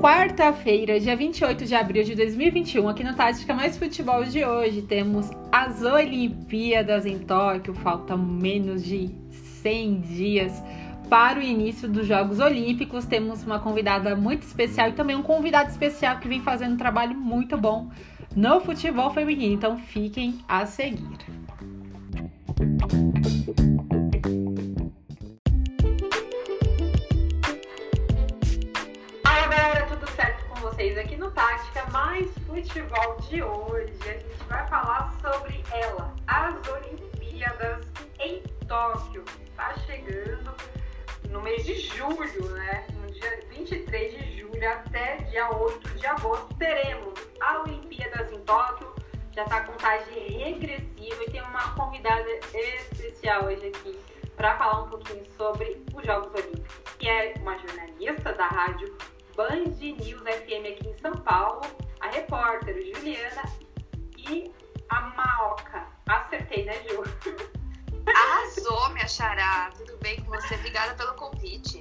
quarta-feira, dia 28 de abril de 2021, aqui no Tática Mais Futebol de hoje, temos as Olimpíadas em Tóquio. Faltam menos de 100 dias para o início dos Jogos Olímpicos. Temos uma convidada muito especial e também um convidado especial que vem fazendo um trabalho muito bom no futebol feminino. Então fiquem a seguir. Vocês aqui no Tática Mais Futebol de hoje. A gente vai falar sobre ela, as Olimpíadas em Tóquio. Tá chegando no mês de julho, né? No dia 23 de julho até dia 8 de agosto teremos a Olimpíadas em Tóquio. Já tá com contagem regressiva e tem uma convidada especial hoje aqui para falar um pouquinho sobre os Jogos Olímpicos, que é uma jornalista da rádio Band News FM aqui em São Paulo, a repórter Juliana e a Maoca. Acertei, né, Ju? Arrasou, minha xará. Tudo bem com você? Obrigada pelo convite.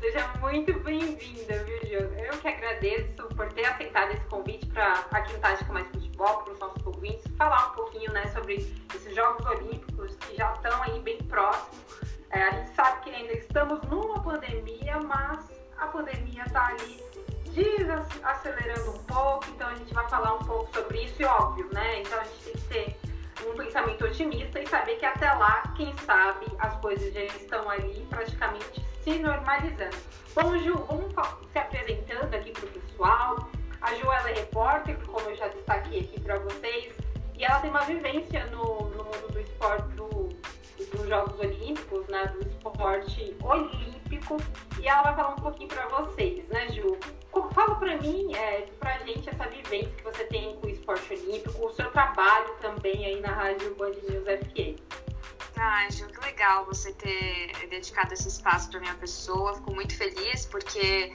Seja muito bem-vinda, viu, Ju? Eu que agradeço por ter aceitado esse convite para aqui no Tática Mais Futebol, para os nossos ouvintes, falar um pouquinho né, sobre esses Jogos Olímpicos que já estão aí bem próximos. É, a gente sabe que ainda estamos numa pandemia, mas a pandemia está ali desacelerando um pouco, então a gente vai falar um pouco sobre isso e óbvio, né? Então a gente tem que ter um pensamento otimista e saber que até lá, quem sabe, as coisas já estão ali praticamente se normalizando. Bom, Ju, vamos se apresentando aqui para o pessoal. A Ju ela é repórter, como eu já destaquei aqui para vocês, e ela tem uma vivência no, no mundo do esporte, do, dos Jogos Olímpicos, né, do esporte olímpico, e ela vai falar um pouquinho para vocês, né, Ju? Fala para mim, é, pra gente, essa vivência que você tem com o esporte olímpico, o seu trabalho também aí na Rádio Band News FM. Ai, Ju, que legal você ter dedicado esse espaço para minha pessoa. Fico muito feliz porque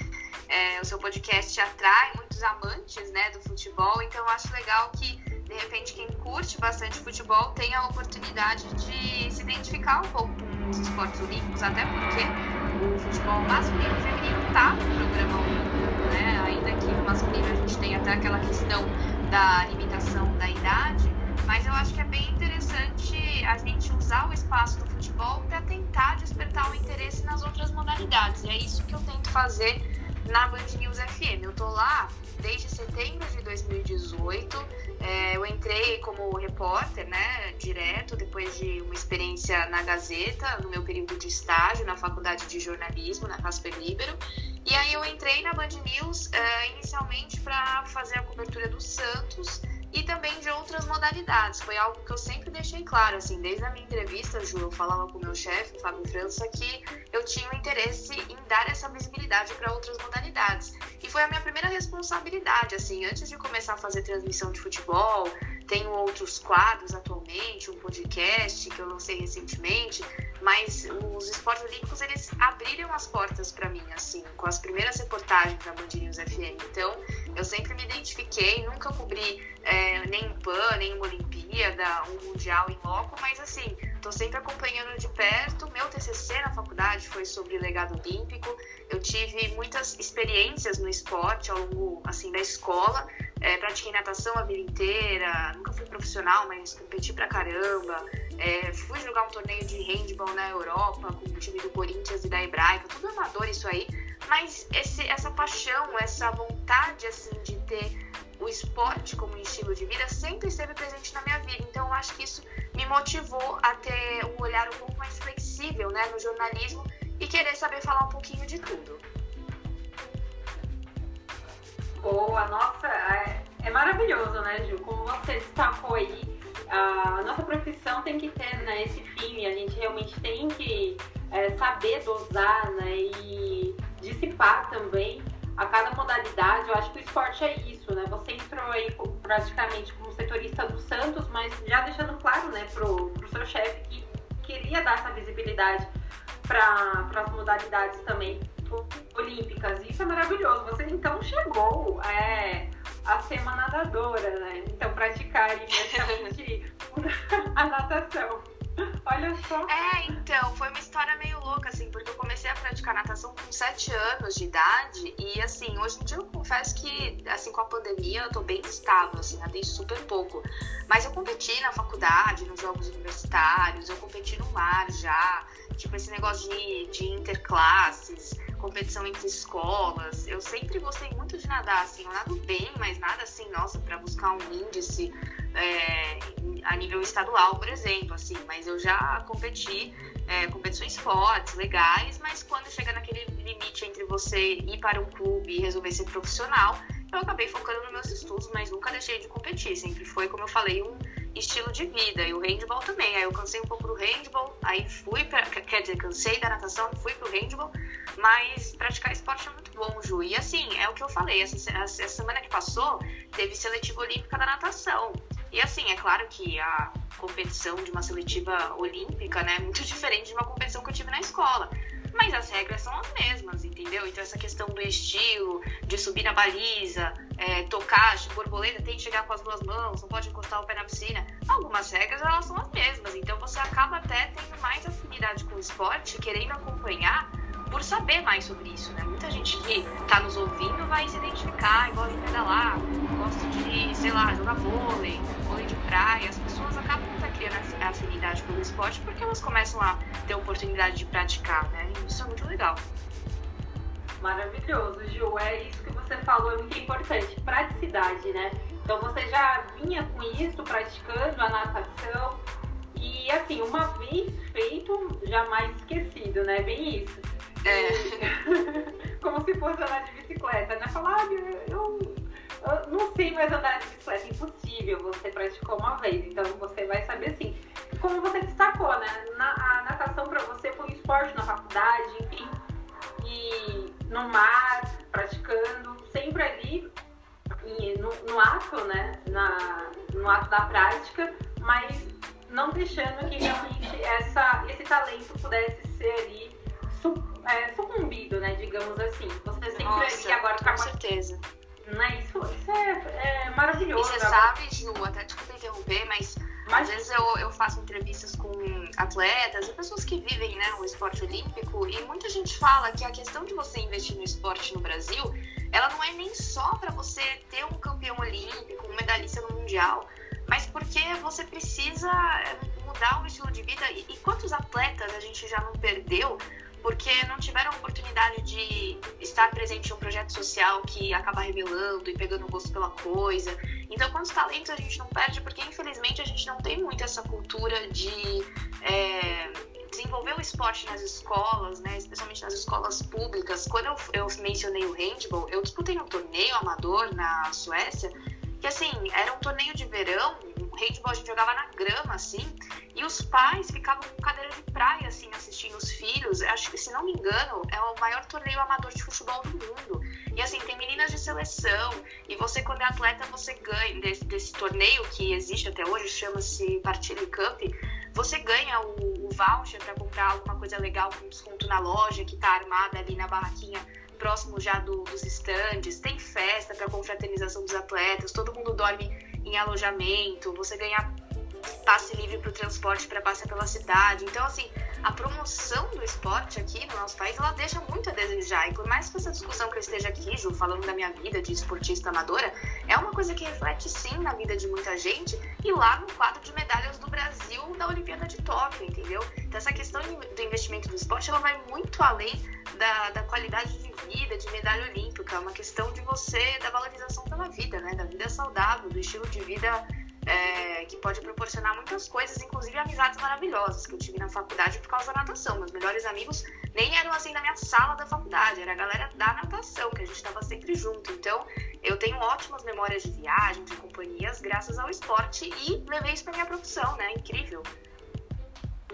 é, o seu podcast atrai muitos amantes né, do futebol, então eu acho legal que de repente quem curte bastante futebol tenha a oportunidade de se identificar um pouco com os esportes olímpicos, até porque o futebol masculino e feminino está no programa olímpico, né? Ainda que no masculino a gente tem até aquela questão da limitação da idade, mas eu acho que é bem interessante a gente usar o espaço do futebol para tentar despertar o interesse nas outras modalidades. E é isso que eu tento fazer na Band News FM. Eu tô lá desde setembro de 2018 é, eu entrei como repórter, né, direto, depois de uma experiência na Gazeta, no meu período de estágio na Faculdade de Jornalismo, na Casper Libero. E aí eu entrei na Band News é, inicialmente para fazer a cobertura do Santos e também de outras modalidades. Foi algo que eu sempre deixei claro, assim, desde a minha entrevista, Ju, eu falava com o meu chefe, Fábio França, que eu tinha um interesse em dar essa visibilidade para outras modalidades. E foi a minha primeira responsabilidade, assim, antes de começar a fazer transmissão de futebol, tenho outros quadros atualmente, um podcast que eu lancei recentemente, mas os esportes olímpicos eles abriram as portas para mim, assim, com as primeiras reportagens da Band News FM. Então, eu sempre me identifiquei, nunca cobri é, nem PAN, nem uma Olimpíada, um Mundial em loco, mas assim, estou sempre acompanhando de perto. Meu TCC na faculdade foi sobre legado olímpico. Eu tive muitas experiências no esporte ao longo assim da escola. É, pratiquei natação a vida inteira, nunca fui profissional, mas competi pra caramba. É, fui jogar um torneio de handball na Europa com o time do Corinthians e da Hebraica, tudo amador isso aí. Mas esse, essa paixão, essa vontade assim de ter o esporte como estilo de vida sempre esteve presente na minha vida. Então eu acho que isso me motivou a ter um olhar um pouco mais flexível né, no jornalismo e querer saber falar um pouquinho de tudo. Boa, nossa, é, é maravilhoso, né, Ju? Como você destacou aí, a nossa profissão tem que ter né, esse fim, a gente realmente tem que é, saber dosar né, e dissipar também a cada modalidade. Eu acho que o esporte é isso, né? Você entrou aí praticamente como setorista do Santos, mas já deixando claro, né, pro, pro seu chefe que queria dar essa visibilidade para as modalidades também olímpicas. Isso é maravilhoso. Você então chegou é, a ser uma nadadora, né? Então praticar imediatamente a natação. Olha só. É, então, foi uma história meio louca, assim, porque eu comecei a praticar natação com 7 anos de idade e assim, hoje em dia eu confesso que assim com a pandemia eu tô bem estável, assim, nadei super pouco. Mas eu competi na faculdade, nos jogos universitários, eu competi no mar já, tipo esse negócio de, de interclasses, competição entre escolas. Eu sempre gostei muito de nadar, assim, eu nado bem, mas nada assim, nossa, para buscar um índice é, a nível estadual, por exemplo, assim, mas eu já competi é, competições fortes, legais, mas quando chega naquele limite entre você ir para um clube e resolver ser profissional, eu acabei focando nos meus estudos, mas nunca deixei de competir. Sempre foi, como eu falei, um estilo de vida. E o handball também. Aí eu cansei um pouco do handball, aí fui para. Quer dizer, cansei da natação, fui pro handball, mas praticar esporte é muito bom, Ju. E assim, é o que eu falei. Essa, essa semana que passou, teve seletiva olímpica da natação. E assim, é claro que a competição de uma seletiva olímpica né, é muito diferente de uma competição que eu tive na escola. Mas as regras são as mesmas, entendeu? Então essa questão do estilo, de subir na baliza, é, tocar, borboleta, tem que chegar com as duas mãos, não pode encostar o pé na piscina. Algumas regras elas são as mesmas, então você acaba até tendo mais afinidade com o esporte, querendo acompanhar por saber mais sobre isso, né? Muita gente que tá nos ouvindo vai se identificar gosta de pedalar, gosta de, sei lá, jogar vôlei, vôlei de praia. As pessoas acabam até criando afinidade pelo esporte porque elas começam a ter oportunidade de praticar, né? E isso é muito legal. Maravilhoso, Ju. É isso que você falou, é muito importante. Praticidade, né? Então você já vinha com isso, praticando a natação. E assim, uma vez feito, jamais esquecido, né? Bem isso. É. Como se fosse andar de bicicleta, né? Falar, ah, eu, eu, não sei mais andar de bicicleta, impossível. Você praticou uma vez, então você vai saber sim. Como você destacou, né? Na, a natação para você foi um esporte na faculdade, enfim. E no mar, praticando, sempre ali no, no ato, né? Na, no ato da prática, mas não deixando que realmente essa, esse talento pudesse ser ali sucumbido, né? Digamos assim. Você sempre Nossa, agora com certeza. Não é isso? Isso é, é maravilhoso. E você sabe, Ju, até desculpa interromper, mas, mas às vezes eu, eu faço entrevistas com atletas e pessoas que vivem né, o esporte olímpico e muita gente fala que a questão de você investir no esporte no Brasil, ela não é nem só para você ter um campeão olímpico, um medalhista no mundial, mas porque você precisa mudar o estilo de vida. E, e quantos atletas a gente já não perdeu porque não tiveram oportunidade de estar presente em um projeto social que acaba revelando e pegando gosto pela coisa. Então, quantos talentos a gente não perde? Porque, infelizmente, a gente não tem muito essa cultura de é, desenvolver o esporte nas escolas, né? especialmente nas escolas públicas. Quando eu, eu mencionei o handball, eu disputei um torneio amador na Suécia, que, assim, era um torneio de verão, handball a gente jogava na grama, assim, e os pais ficavam com cadeira de praia, assim, assistindo os filhos. Acho que, se não me engano, é o maior torneio amador de futebol do mundo. E, assim, tem meninas de seleção, e você, quando é atleta, você ganha desse, desse torneio que existe até hoje, chama-se Partilha Cup, você ganha o, o voucher para comprar alguma coisa legal com desconto na loja, que está armada ali na barraquinha próximo já do, dos estandes, tem festa para confraternização dos atletas, todo mundo dorme em alojamento, você ganha passe livre para o transporte para passar pela cidade. Então, assim, a promoção do esporte aqui no nosso país, ela deixa muito a desejar. E por mais que essa discussão que eu esteja aqui, Ju, falando da minha vida de esportista amadora, é uma coisa que reflete sim na vida de muita gente e lá no quadro de medalhas do Brasil da Olimpíada de Tóquio, entendeu? Então, essa questão do investimento do esporte, ela vai muito além da, da qualidade de vida, de medalha olímpica. É uma questão de você, da valorização pela vida, né? Da vida saudável, do estilo de vida é, que pode proporcionar muitas coisas, inclusive amizades maravilhosas que eu tive na faculdade por causa da natação. Meus melhores amigos nem eram assim da minha sala da faculdade, era a galera da natação, que a gente estava sempre junto. Então, eu tenho ótimas memórias de viagem, de companhias, graças ao esporte e levei isso para minha profissão, né? Incrível.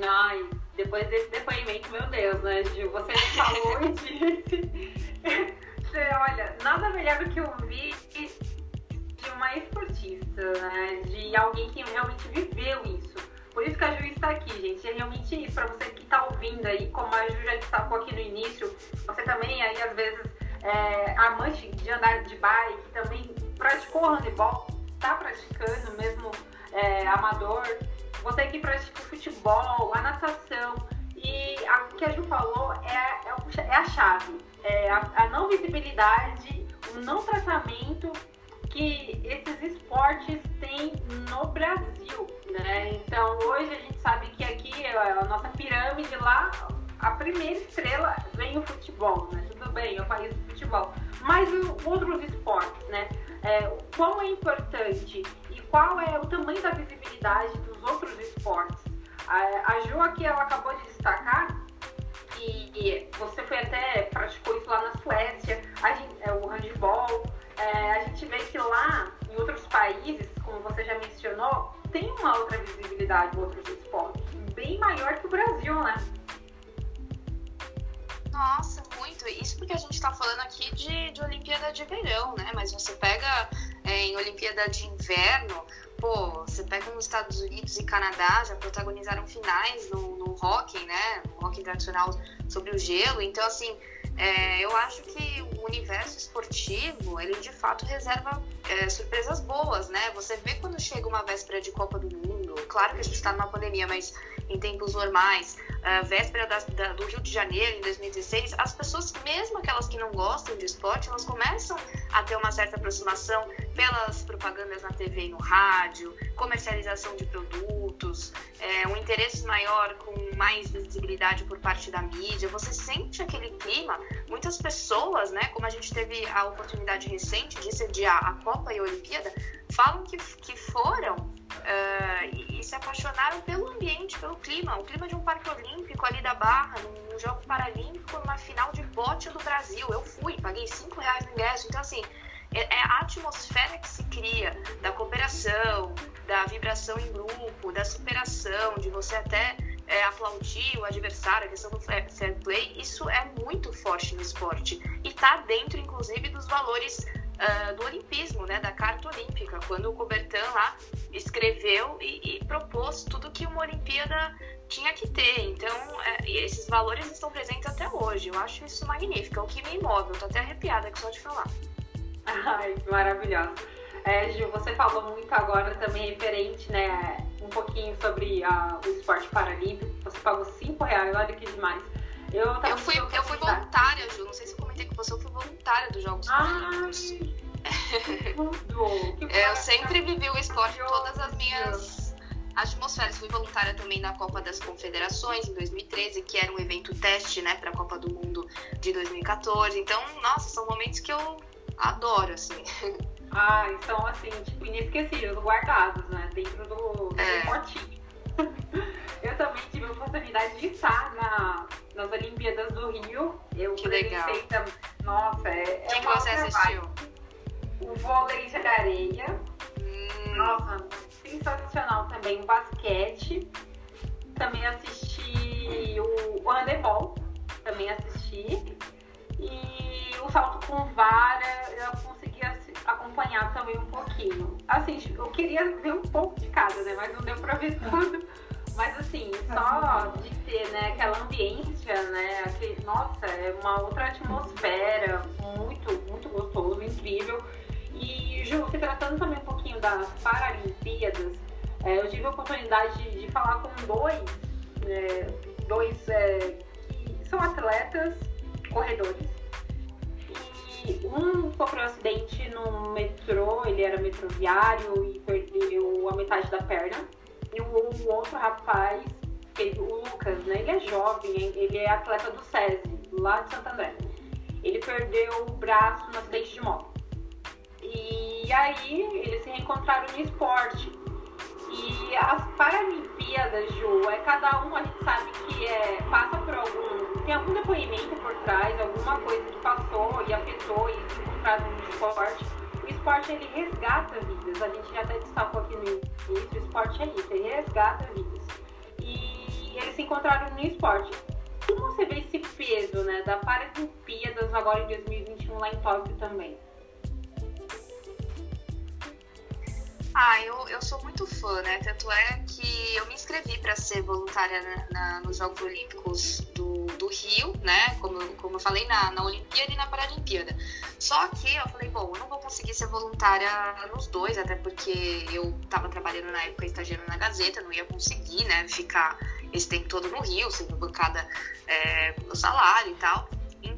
Ai, depois desse depoimento, meu Deus, né, Gil? Você me falou e disse. Olha, nada melhor do que ouvir de uma esportista, né? De alguém que realmente viveu isso. Por isso que a Ju está aqui, gente. É realmente isso. Para você que está ouvindo aí, como a Ju já destacou aqui no início, você também aí, às vezes, é, amante de andar de bike, também praticou handebol, está praticando mesmo é, amador. Você que pratica futebol, a natação. E o que a Ju falou é, é, é a chave. É a, a não visibilidade, o não tratamento que esses esportes têm no Brasil, né? Então hoje a gente sabe que aqui a nossa pirâmide lá, a primeira estrela vem o futebol, né? Tudo bem, o país do futebol, mas outros esportes, né? É, quão é importante e qual é o tamanho da visibilidade dos outros esportes. A, a Ju aqui ela acabou de destacar que você foi até praticou isso lá na Suécia, gente, é, o handball, é, a gente vê que lá, em outros países, como você já mencionou, tem uma outra visibilidade, outros esportes, bem maior que o Brasil, né? Nossa, muito. Isso porque a gente está falando aqui de, de Olimpíada de Verão, né? Mas você pega é, em Olimpíada de Inverno, pô, você pega nos Estados Unidos e Canadá, já protagonizaram finais no, no hockey, né? No hockey tradicional sobre o gelo. Então, assim, é, eu acho que o universo esportivo, ele de fato reserva é, surpresas boas, né? Você vê quando chega uma véspera de Copa do Mundo, claro que a gente está numa pandemia, mas em tempos normais, a véspera da, da, do Rio de Janeiro, em 2016, as pessoas, mesmo aquelas que não gostam de esporte, elas começam a ter uma certa aproximação pelas propagandas na TV e no rádio, comercialização de produtos, é, um interesse maior com mais visibilidade por parte da mídia. Você sente aquele clima. Muitas pessoas, né, como a gente teve a oportunidade recente de sediar a Copa e a Olimpíada, falam que, que foram uh, e, e, se apaixonaram pelo ambiente, pelo clima. O clima de um parque olímpico ali da Barra, num, jogo paralímpico, numa final de bote do Brasil. Eu fui, paguei 5 reais no ingresso. Então, assim, é, é a atmosfera que se cria da cooperação, da vibração em grupo, da superação, de você até é, aplaudir o adversário, a questão do fair play, isso é muito forte no esporte. E está dentro, inclusive, dos valores uh, do olimpismo, né, da Carta Olímpica, quando o Coubertin lá escreveu e, e propôs tudo que uma Olimpíada tinha que ter. Então, é, esses valores estão presentes até hoje. Eu acho isso magnífico, é o que me move. Eu tô até arrepiada aqui só de falar. Ai, maravilhosa. É, Gil, você falou muito agora também referente, né, um pouquinho sobre a, o esporte paralímpico. Você pagou 5 reais, olha que demais. Eu, eu, fui, eu fui voluntária, Ju. Não sei se eu comentei com você, eu fui voluntária dos Jogos Paralímpicos. eu sempre vivi o esporte em todas as minhas atmosferas. Fui voluntária também na Copa das Confederações em 2013, que era um evento teste, né, para a Copa do Mundo de 2014. Então, nossa, são momentos que eu adoro, assim. Ah, são assim, tipo, inesquecíveis, guardados, né? Dentro do, do é. potinho. eu também tive a oportunidade de estar na, nas Olimpíadas do Rio. Eu que legal. Também. Nossa, é, é que você assistiu? O vôlei de areia. Hum. Nossa, sensacional também. O basquete. Também assisti o, o handebol. Também assisti. E o salto com vara, eu consegui acompanhar também um pouquinho. Assim, eu queria ver um pouco de cada, né? Mas não deu pra ver tudo. Mas assim, só de ter né, aquela ambiência, né? Aquele, nossa, é uma outra atmosfera, muito, muito gostoso, incrível. E Ju, se tratando também um pouquinho das Paralimpíadas, é, eu tive a oportunidade de, de falar com dois, é, dois é, que são atletas corredores. Um sofreu um acidente no metrô, ele era metroviário e perdeu a metade da perna. E o, outro rapaz, o Lucas, né? Ele é jovem, ele é atleta do SESI, lá de Santo André. Ele perdeu o braço no acidente de moto. E aí eles se reencontraram no esporte. E as Paralimpíadas, Ju, é cada um, a gente sabe que é, passa por algum. Tem algum depoimento por trás, alguma coisa que passou e afetou e se encontraram no esporte o esporte ele resgata vidas. A gente já até destacou aqui no início, o esporte é isso, ele resgata vidas. E eles se encontraram no esporte. Como você vê esse peso né, da Paralimpíadas agora em 2021 lá em Tóquio também? Ah, eu, eu sou muito fã, né? Tanto é que eu me inscrevi para ser voluntária na, na, nos Jogos Olímpicos do, do Rio, né? Como, como eu falei, na, na Olimpíada e na Paralimpíada. Só que eu falei, bom, eu não vou conseguir ser voluntária nos dois, até porque eu estava trabalhando na época estagiando na Gazeta, não ia conseguir, né? Ficar esse tempo todo no Rio, sendo bancada é, meu salário e tal.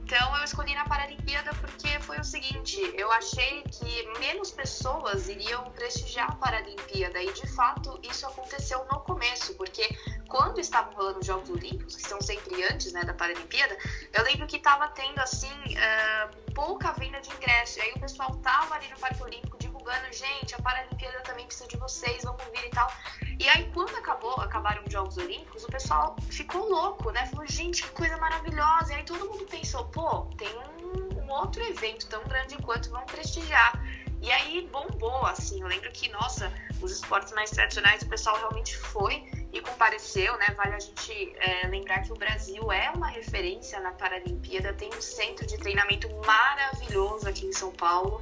Então eu escolhi na Paralimpíada porque foi o seguinte, eu achei que menos pessoas iriam prestigiar a Paralimpíada e de fato isso aconteceu no começo, porque quando estavam rolando os Jogos Olímpicos, que são sempre antes né, da Paralimpíada, eu lembro que estava tendo assim uh, pouca venda de ingresso. E aí o pessoal tava ali no Parque Olímpico divulgando, gente, a Paralimpíada também precisa de vocês, vamos vir e tal. E aí quando acabou, acabaram os Jogos Olímpicos, o pessoal ficou louco, né? Falou, gente, que coisa maravilhosa. E aí todo mundo pensou, pô, tem um, um outro evento tão grande quanto, vamos prestigiar. E aí bombou, assim. Eu lembro que, nossa, os esportes mais tradicionais, o pessoal realmente foi e compareceu, né? Vale a gente é, lembrar que o Brasil é uma referência na Paralimpíada, tem um centro de treinamento maravilhoso aqui em São Paulo.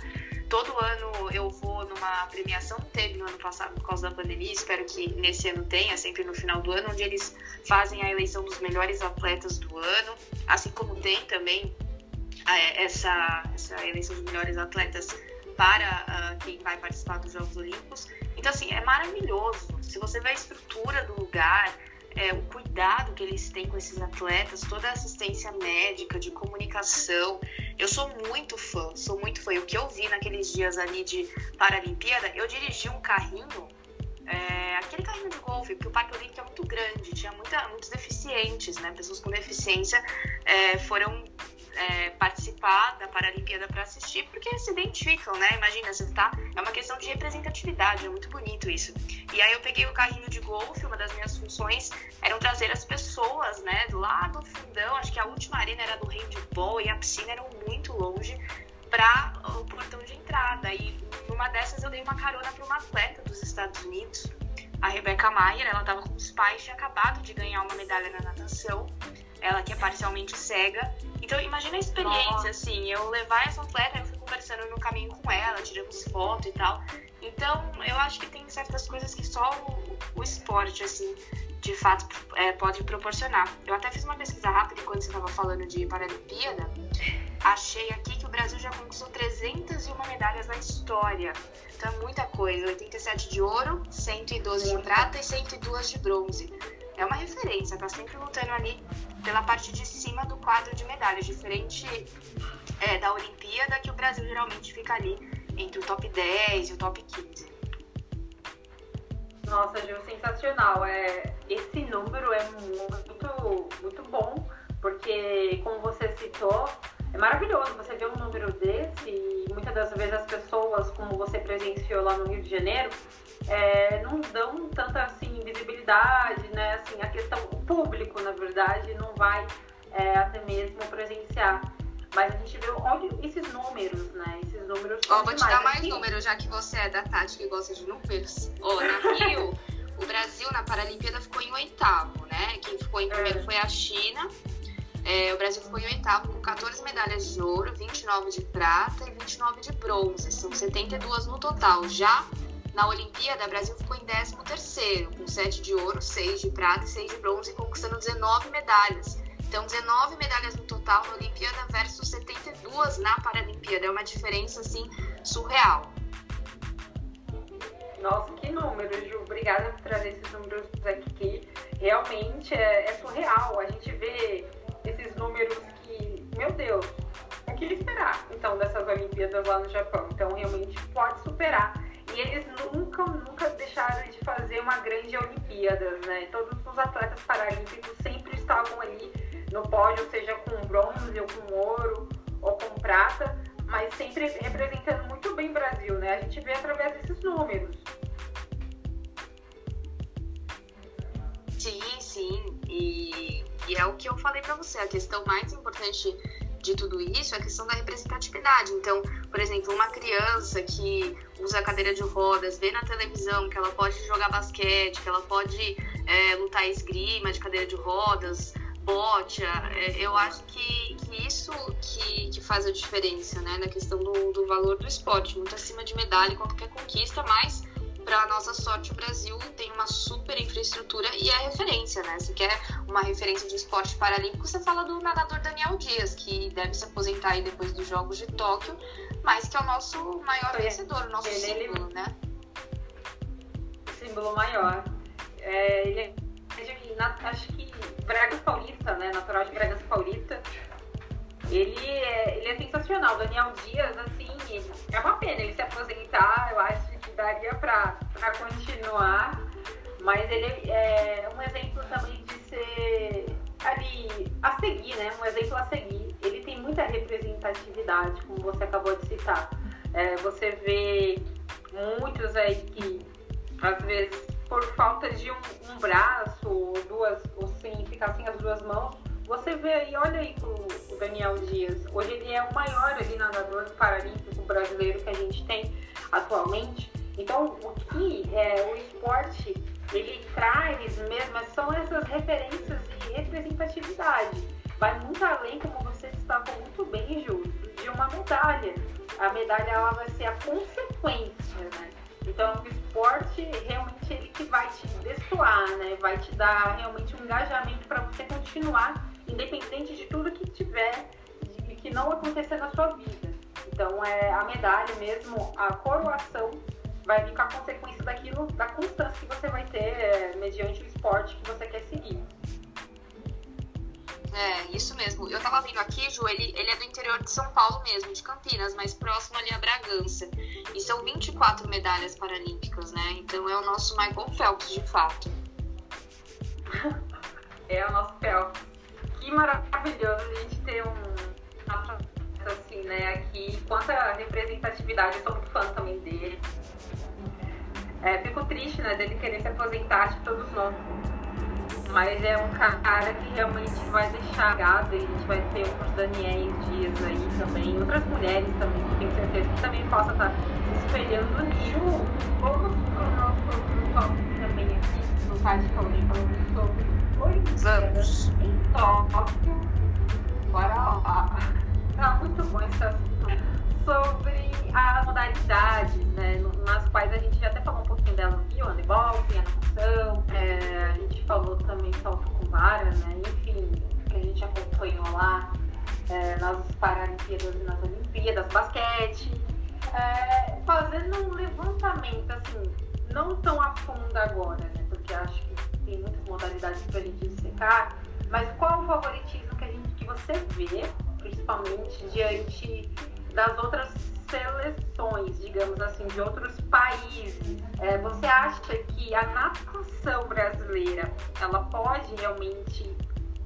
Todo ano eu vou numa premiação, teve no ano passado por causa da pandemia, espero que nesse ano tenha, sempre no final do ano, onde eles fazem a eleição dos melhores atletas do ano, assim como tem também é, essa, essa eleição dos melhores atletas para uh, quem vai participar dos Jogos Olímpicos. Então, assim, é maravilhoso. Se você vê a estrutura do lugar, é, o cuidado que eles têm com esses atletas, toda a assistência médica, de comunicação. Eu sou muito fã, sou muito fã. O que eu vi naqueles dias ali de Paralimpíada, eu dirigi um carrinho, é, aquele carrinho de golfe, porque o Parque Olímpico é muito grande, tinha muita, muitos deficientes, né? Pessoas com deficiência é, foram é, participar da Paralimpíada para assistir, porque se identificam, né? Imagina, você tá. É uma questão de representatividade, é muito bonito isso. E aí eu peguei o carrinho de golfe, uma das minhas funções eram trazer as pessoas, né, lá do fundão, acho que a última arena era do handball e a piscina era muito longe para o portão de entrada. E numa dessas eu dei uma carona para uma atleta dos Estados Unidos, a Rebecca Mayer, ela estava com os pais, tinha acabado de ganhar uma medalha na natação, ela que é parcialmente cega, então, imagina a experiência, Nossa. assim, eu levar essa atleta, eu fui conversando no caminho com ela, tiramos foto e tal. Então, eu acho que tem certas coisas que só o, o esporte, assim, de fato, é, pode proporcionar. Eu até fiz uma pesquisa rápida quando você estava falando de Paralimpíada. Achei aqui que o Brasil já conquistou 301 medalhas na história. Então, é muita coisa. 87 de ouro, 112 de prata e 102 de bronze é uma referência, tá sempre lutando ali pela parte de cima do quadro de medalhas, diferente é, da Olimpíada, que o Brasil geralmente fica ali entre o top 10 e o top 15. Nossa, Gil, sensacional. É, esse número é muito, muito bom, porque, como você citou, é maravilhoso você ver um número desse e muitas das vezes as pessoas, como você presenciou lá no Rio de Janeiro, é, não dão tanta assim, visibilidade, né? Assim, a questão, o público, na verdade, não vai é, até mesmo presenciar. Mas a gente vê, olha esses números, né? Esses números. Ó, vou te dar mais números, já que você é da Tati que gosta de números. Ó, na Rio, o Brasil na Paralimpíada ficou em oitavo, né? Quem ficou em primeiro é. foi a China. É, o Brasil ficou em oitavo com 14 medalhas de ouro, 29 de prata e 29 de bronze. São 72 no total. Já na Olimpíada, o Brasil ficou em 13º, com 7 de ouro, 6 de prata e 6 de bronze, conquistando 19 medalhas. Então, 19 medalhas no total na Olimpíada versus 72 na Paralimpíada. É uma diferença, assim, surreal. Nossa, que número, Ju. Obrigada por trazer esses números aqui. Realmente é, é surreal. A gente vê esses números que, meu Deus, o que esperar, então, dessas Olimpíadas lá no Japão? Então, realmente pode superar e eles nunca, nunca deixaram de fazer uma grande Olimpíadas, né? Todos os atletas paralímpicos sempre estavam ali no pódio, seja com bronze ou com ouro ou com prata, mas sempre representando muito bem o Brasil, né? A gente vê através desses números. Sim, sim. E, e é o que eu falei para você. A questão mais importante de tudo isso é a questão da representatividade. Então, por exemplo, uma criança que usa cadeira de rodas, vê na televisão que ela pode jogar basquete, que ela pode é, lutar esgrima de cadeira de rodas, bote, é, eu acho que, que isso que, que, faz a diferença, né, na questão do, do valor do esporte, muito acima de medalha, qualquer conquista, mas para nossa sorte, o Brasil infraestrutura e é referência, né? Se quer uma referência de esporte paralímpico, você fala do nadador Daniel Dias, que deve se aposentar aí depois dos Jogos de Tóquio, mas que é o nosso maior é, vencedor, o nosso ele, símbolo, ele... né? Símbolo maior. É, ele é de, acho que Bragança Paulista, né? Natural de Bragança Paulista. ele é, ele é sensacional. Daniel Dias, assim, é uma pena ele se aposentar, eu acho que daria para continuar, mas ele é um exemplo também de ser ali a seguir, né? Um exemplo a seguir. Ele tem muita representatividade, como você acabou de citar. É, você vê muitos aí que, às vezes, por falta de um, um braço ou duas, ou sem ficar sem as duas mãos, você vê aí, olha aí o, Daniel Dias. Hoje ele é o maior ali nadador paralímpico brasileiro que a gente tem atualmente. Então, o que é, o esporte ele traz mesmo são essas referências de representatividade. Vai muito além, como você destacou muito bem, Ju, de uma medalha. A medalha ela vai ser a consequência, né? Então, o esporte realmente ele que vai te destoar, né? Vai te dar realmente um engajamento para você continuar, independente de tudo que tiver, de que não acontecer na sua vida. Então, é a medalha mesmo, a coroação vai vir com a consequência daquilo, da constância que você vai ter é, mediante o esporte que você quer seguir. É, isso mesmo. Eu tava vendo aqui, Ju, ele, ele é do interior de São Paulo mesmo, de Campinas, mas próximo ali a Bragança. E são 24 medalhas paralímpicas, né? Então é o nosso Michael Phelps, de fato. é o nosso Phelps. Que maravilhoso a gente ter um assim, né, aqui. Quanta representatividade, eu sou muito fã também dele. É, fico triste, né, dele querer se aposentar de todos nós. Mas é um cara que realmente vai deixar gado, a gente vai ter outros Daniel Dias aí também, outras mulheres também, que tenho certeza que também possa estar se espelhando nisso. Vamos para o nosso tópico também aqui, no caso de falando sobre Olimpíadas em Tóquio. Bora lá. Tá muito bom esse assunto. Sobre as modalidades, né, nas quais vara, né, enfim, que a gente acompanhou lá é, nas Paralimpíadas e nas Olimpíadas, basquete, é, fazendo um levantamento, assim, não tão a fundo agora, né, porque acho que tem muitas modalidades pra gente dissecar, mas qual o favoritismo que, a gente, que você vê, principalmente diante das outras seleções, digamos assim, de outros países. É, você acha que a natação brasileira ela pode realmente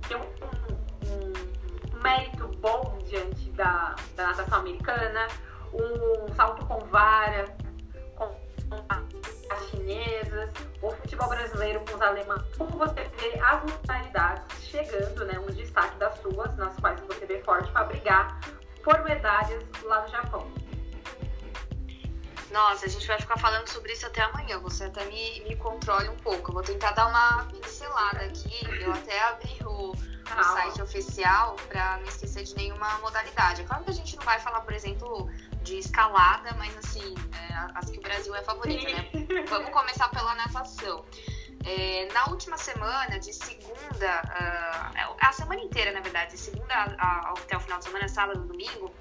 ter um, um, um mérito bom diante da, da natação americana? Um salto com vara, com, com as chinesas, o futebol brasileiro com os alemães. Como você vê as modalidades chegando, né, um destaque das suas, nas quais você vê forte para brigar por medalhas lá no Japão. Nossa, a gente vai ficar falando sobre isso até amanhã. Você até me, me controle um pouco. Eu vou tentar dar uma pincelada aqui. Eu até abri o, o site oficial para não esquecer de nenhuma modalidade. É claro que a gente não vai falar, por exemplo, de escalada, mas assim, é, as que o Brasil é favorito, né? Vamos começar pela natação. É, na última semana, de segunda, uh, a semana inteira, na verdade, de segunda a, a, até o final de semana, sábado e domingo,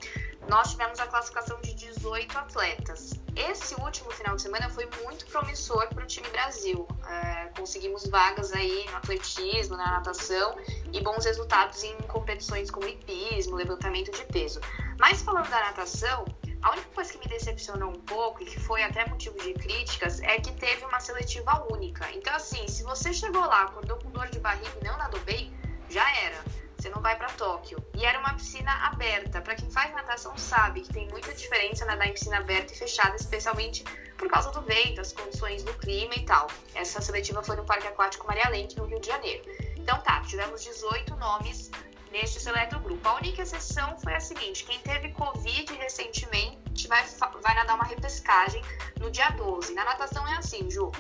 nós tivemos a classificação de 18 atletas. Esse último final de semana foi muito promissor para o time Brasil. É, conseguimos vagas aí no atletismo, na natação e bons resultados em competições como hipismo, levantamento de peso. Mas falando da natação, a única coisa que me decepcionou um pouco e que foi até motivo de críticas é que teve uma seletiva única. Então, assim, se você chegou lá, acordou com dor de barriga e não nadou bem, já era. Você não vai para Tóquio. E era uma piscina aberta. Para quem faz natação sabe que tem muita diferença nadar em piscina aberta e fechada, especialmente por causa do vento, as condições do clima e tal. Essa seletiva foi no Parque Aquático Maria Lenk, no Rio de Janeiro. Então tá, tivemos 18 nomes neste seleto grupo. A única exceção foi a seguinte: quem teve Covid recentemente vai, vai nadar uma repescagem no dia 12. Na natação é assim, Ju.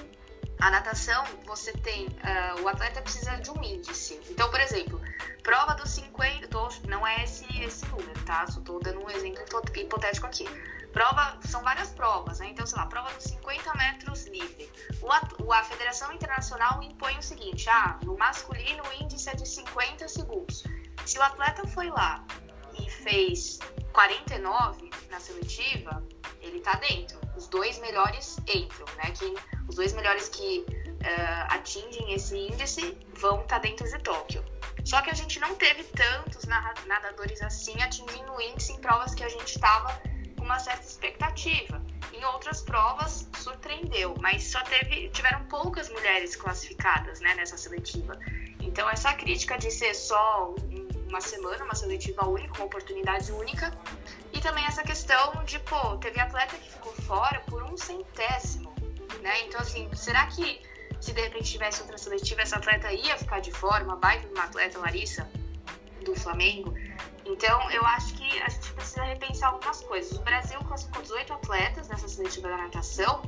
A natação, você tem. Uh, o atleta precisa de um índice. Então, por exemplo, prova dos 50. Tô, não é esse, esse número, tá? Só tô dando um exemplo hipotético aqui. Prova, são várias provas, né? Então, sei lá, prova dos 50 metros livre. O, a Federação Internacional impõe o seguinte: ah, no masculino o índice é de 50 segundos. Se o atleta foi lá e fez 49 na seletiva, ele tá dentro. Os dois melhores entram, né? Que, os dois melhores que uh, atingem esse índice vão estar tá dentro de Tóquio. Só que a gente não teve tantos nadadores assim atingindo o índice em provas que a gente estava com uma certa expectativa. Em outras provas surpreendeu, mas só teve, tiveram poucas mulheres classificadas né, nessa seletiva. Então essa crítica de ser só uma semana, uma seletiva única, uma oportunidade única, e também essa questão de, pô, teve atleta que ficou fora por um centésimo, né? Então assim, será que se de repente tivesse outra seletiva, essa atleta ia ficar de fora, uma baita de uma atleta, Larissa, do Flamengo. Então, eu acho que a gente precisa repensar algumas coisas. O Brasil classificou 18 atletas nessa seletiva da natação,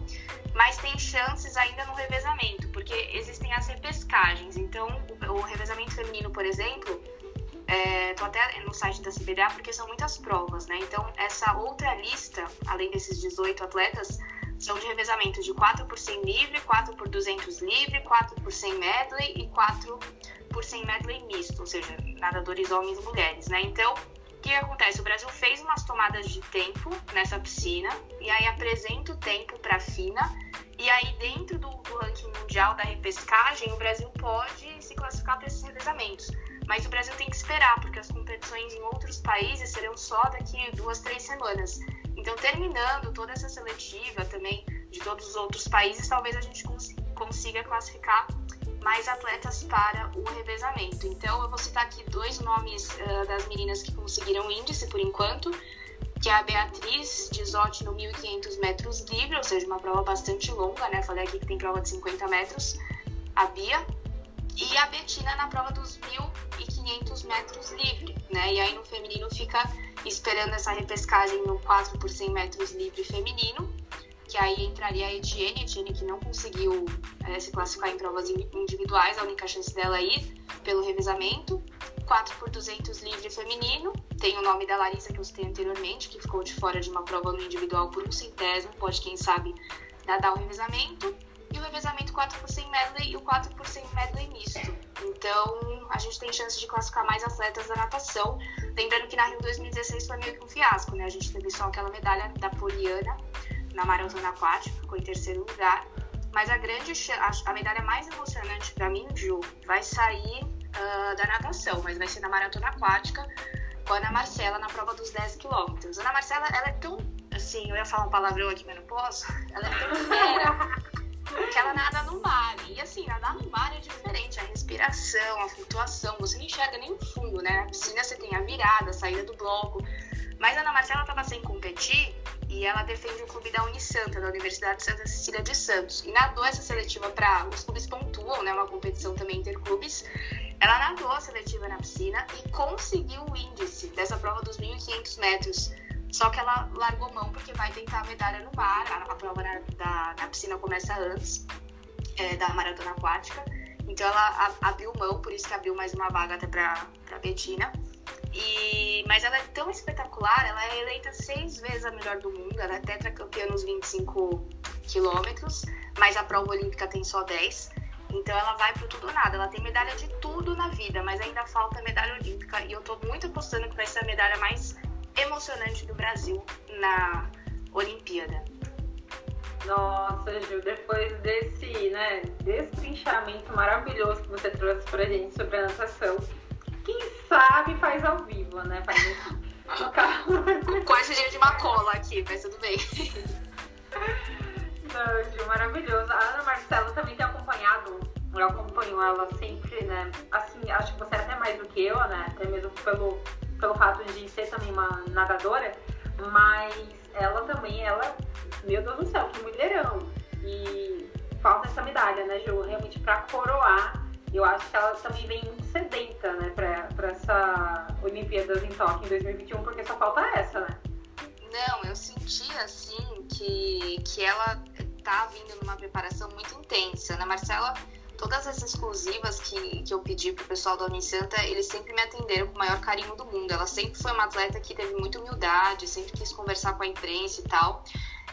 mas tem chances ainda no revezamento, porque existem as repescagens. Então, o, revezamento feminino, por exemplo, estou é, até no site da CBDA porque são muitas provas, né? Então, essa outra lista, além desses 18 atletas, são de revezamento de 4 por 100 livre, 4 por 200 livre, 4 por 100 medley e 4 por 100 medley misto, ou seja, nadadores homens e mulheres, né? Então, o que acontece? O Brasil fez umas tomadas de tempo nessa piscina e aí apresenta o tempo para a FINA e aí dentro do, do ranking mundial da repescagem, o Brasil pode se classificar para esses revezamentos. Mas o Brasil tem que esperar, porque as competições em outros países serão só daqui duas, três semanas. Então, terminando toda essa seletiva também de todos os outros países, talvez a gente cons consiga classificar mais atletas para o revezamento. Então, eu vou citar aqui dois nomes uh, das meninas que conseguiram índice por enquanto, que é a Beatriz Dizotti no 1.500 metros livre, ou seja, uma prova bastante longa, né? Falei aqui que tem prova de 50 metros. A Bia, e a Betina na prova dos 1.500 metros livre, né? E aí no feminino fica esperando essa repescagem no 4 por 100 metros livre feminino, que aí entraria a Etienne, Etienne que não conseguiu é, se classificar em provas individuais, a única chance dela é ir pelo revezamento. 4 por 200 livre feminino, tem o nome da Larissa que eu citei anteriormente, que ficou de fora de uma prova no individual por um centésimo, pode quem sabe nadar o revezamento o revezamento 4 por 100 medley e o 4 por 100 medley misto. Então, a gente tem chance de classificar mais atletas da natação. Lembrando que na Rio 2016 foi meio que um fiasco, né? A gente teve só aquela medalha da Poliana na maratona aquática, ficou em terceiro lugar. Mas a grande a, medalha mais emocionante para mim, Ju, vai sair uh, da natação, mas vai ser na maratona aquática com a Ana Marcela na prova dos 10 quilômetros. Ana Marcela, ela é tão assim, eu ia falar um palavrão aqui, mas não posso. Ela é tão fera que ela nada no mar. E assim, nadar no mar é diferente. A respiração, a flutuação, você não enxerga nem o fundo, né? Na piscina você tem a virada, a saída do bloco. Mas a Ana Marcela estava sem competir e ela defende o clube da Unisanta, da Universidade de Santa Cecília de Santos. E nadou essa seletiva para. Os clubes pontuam, né? Uma competição também interclubes. Ela nadou a seletiva na piscina e conseguiu o índice dessa prova dos 1.500 metros só que ela largou mão porque vai tentar a medalha no mar. A, prova na, da, na piscina começa antes é, da maratona aquática. Então ela abriu mão, por isso que abriu mais uma vaga até para Betina. E, mas ela é tão espetacular, ela é eleita seis vezes a melhor do mundo, ela é tetracampeã nos 25 quilômetros, mas a prova olímpica tem só 10. Então ela vai pro tudo ou nada. Ela tem medalha de tudo na vida, mas ainda falta medalha olímpica. E eu tô muito apostando que vai ser a medalha mais emocionante do Brasil na Olimpíada. Nossa, Ju, depois desse, né, destrinchamento maravilhoso que você trouxe pra gente sobre a natação, quem sabe faz ao vivo, né? Faz no carro. Quase dia de uma cola aqui, mas tudo bem. Não, Ju, maravilhoso. A Ana Marcela também tem acompanhado, eu acompanho ela sempre, né? Assim, acho que você é até mais do que eu, né? Até mesmo pelo pelo fato de ser também uma nadadora, mas ela também, ela, meu Deus do céu, que mulherão. E falta essa medalha, né, Ju? Realmente para coroar. Eu acho que ela também vem muito sedenta, né, pra, pra essa Olimpíadas em Tóquio em 2021, porque só falta essa, né? Não, eu senti assim que, que ela tá vindo numa preparação muito intensa. Ana Marcela todas essas exclusivas que, que eu pedi pro pessoal da Unisanta, eles sempre me atenderam com o maior carinho do mundo. Ela sempre foi uma atleta que teve muita humildade, sempre quis conversar com a imprensa e tal.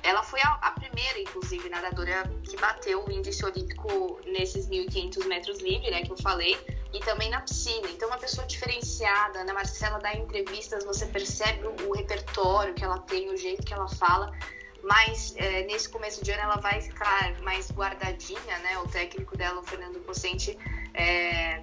Ela foi a, a primeira, inclusive, nadadora que bateu o índice olímpico nesses 1.500 metros livre, né, que eu falei, e também na piscina. Então, uma pessoa diferenciada. Na Marcela dá entrevistas, você percebe o, o repertório que ela tem, o jeito que ela fala mas é, nesse começo de ano ela vai ficar mais guardadinha, né? O técnico dela, o Fernando Cocente, é,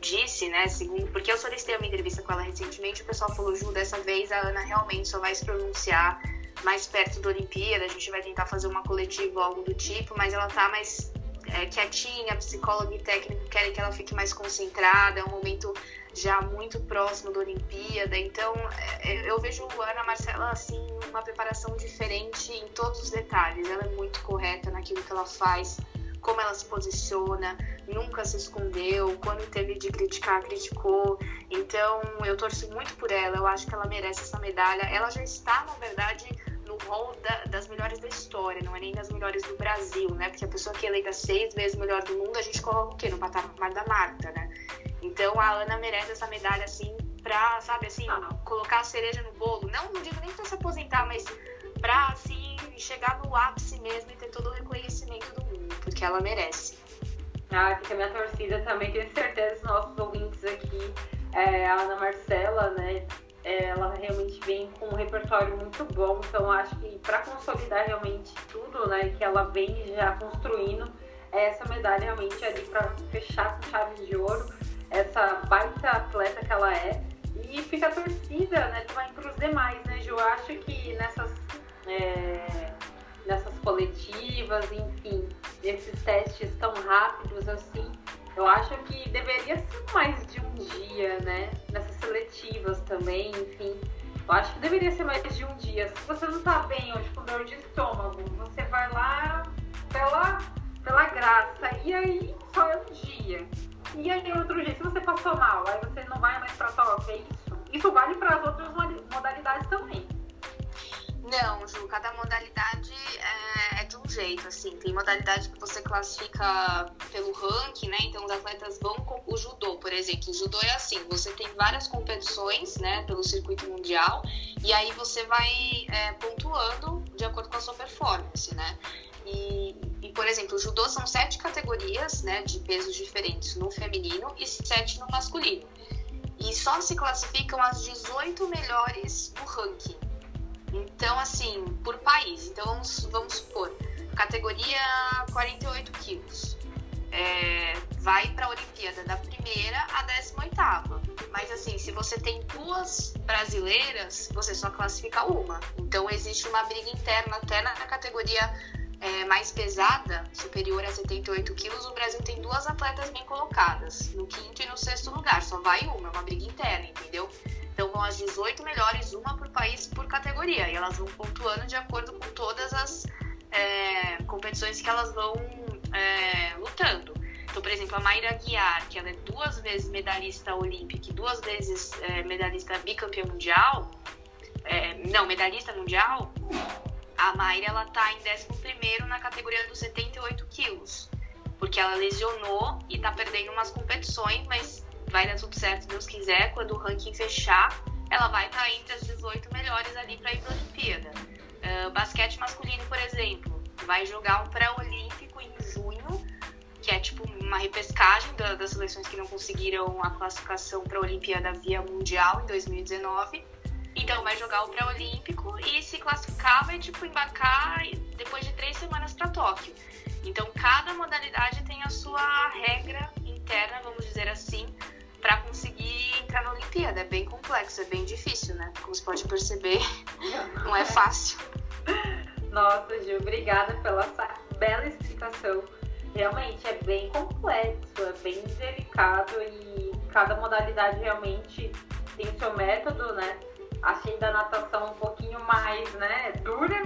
disse, né, segundo, porque eu solicitei uma entrevista com ela recentemente, o pessoal falou, Ju, dessa vez a Ana realmente só vai se pronunciar mais perto da Olimpíada, a gente vai tentar fazer uma coletiva ou algo do tipo, mas ela tá mais é, quietinha, psicólogo e técnico querem que ela fique mais concentrada, é um momento já muito próximo da Olimpíada, então é, eu vejo a Ana Marcela assim, uma preparação diferente em todos os detalhes, ela é muito correta naquilo que ela faz, como ela se posiciona, nunca se escondeu, quando teve de criticar, criticou. Então, eu torço muito por ela, eu acho que ela merece essa medalha. Ela já está, na verdade, no rol da, das melhores da história, não é nem das melhores do Brasil, né? Porque a pessoa que é eleita seis vezes melhor do mundo, a gente coloca o quê? No patamar da Marta, né? Então, a Ana merece essa medalha, assim, pra, sabe, assim, ah. colocar a cereja no bolo. Não, não digo nem pra se aposentar, mas pra, assim, chegar no ápice mesmo e ter todo o reconhecimento do mundo, porque ela merece. Ah, fica a minha torcida também, tenho certeza, os nossos ouvintes aqui, é, a Ana Marcela, né, ela realmente vem com um repertório muito bom, então acho que para consolidar realmente tudo, né, que ela vem já construindo, essa medalha realmente é ali para fechar com chave de ouro, essa baita atleta que ela é, e fica a torcida, né, também para os demais, né, Ju, eu acho que nessas... É nessas coletivas, enfim, esses testes tão rápidos assim, eu acho que deveria ser mais de um dia, né? Nessas seletivas também, enfim. Eu acho que deveria ser mais de um dia. Se você não tá bem hoje com dor de estômago, você vai lá pela, pela graça. E aí só é um dia. E aí outro dia, se você passou mal, aí você não vai mais pra toque, é isso? Isso vale para as outras modalidades também. Não, Ju, cada modalidade é, é, jeito, assim. Tem modalidade que você classifica pelo ranking, né? Então os atletas vão com o judô, por exemplo. O judô é assim, você tem várias competições, né, pelo circuito mundial, e aí você vai é, pontuando de acordo com a sua performance, né? E, e, por exemplo, o judô são sete categorias, né, de pesos diferentes no feminino e sete no masculino. E só se classificam as 18 melhores no ranking. Então, assim, por país. Então, vamos, vamos supor, categoria 48 quilos. É, vai para a Olimpíada da primeira à 18 Mas assim, se você tem duas brasileiras, você só classifica uma. Então existe uma briga interna até na categoria é, mais pesada, superior a 78 quilos, o Brasil tem duas atletas bem colocadas, no quinto e no sexto lugar. Só vai uma, é uma briga interna, entendeu? Então vão as 18 melhores, uma por país por categoria. E elas vão pontuando de acordo com todas as é, competições que elas vão é, lutando. Então, por exemplo, a Mayra Guiar, que ela é duas vezes medalhista olímpica e duas vezes é, medalhista bicampeã mundial, é, não, medalhista mundial, a Mayra ela tá em 11 na categoria dos 78 quilos. Porque ela lesionou e tá perdendo umas competições, mas vai dar tudo certo, se Deus quiser, quando o ranking fechar, ela vai estar entre as 18 melhores ali para ir para a Olimpíada. Uh, basquete masculino, por exemplo, vai jogar um pré-olímpico em junho, que é tipo uma repescagem da, das seleções que não conseguiram a classificação para a Olimpíada via Mundial em 2019. Então vai jogar o pré-olímpico e se classificar vai tipo embarcar depois de três semanas para Tóquio. Então cada modalidade tem a sua regra interna, vamos dizer assim, para conseguir entrar na Olimpíada. É bem complexo, é bem difícil, né? Como você pode perceber, não é fácil. Nossa, Gil, obrigada pela bela explicação. Realmente é bem complexo, é bem delicado e cada modalidade realmente tem seu método, né? Achei da natação um pouquinho mais, né, dura,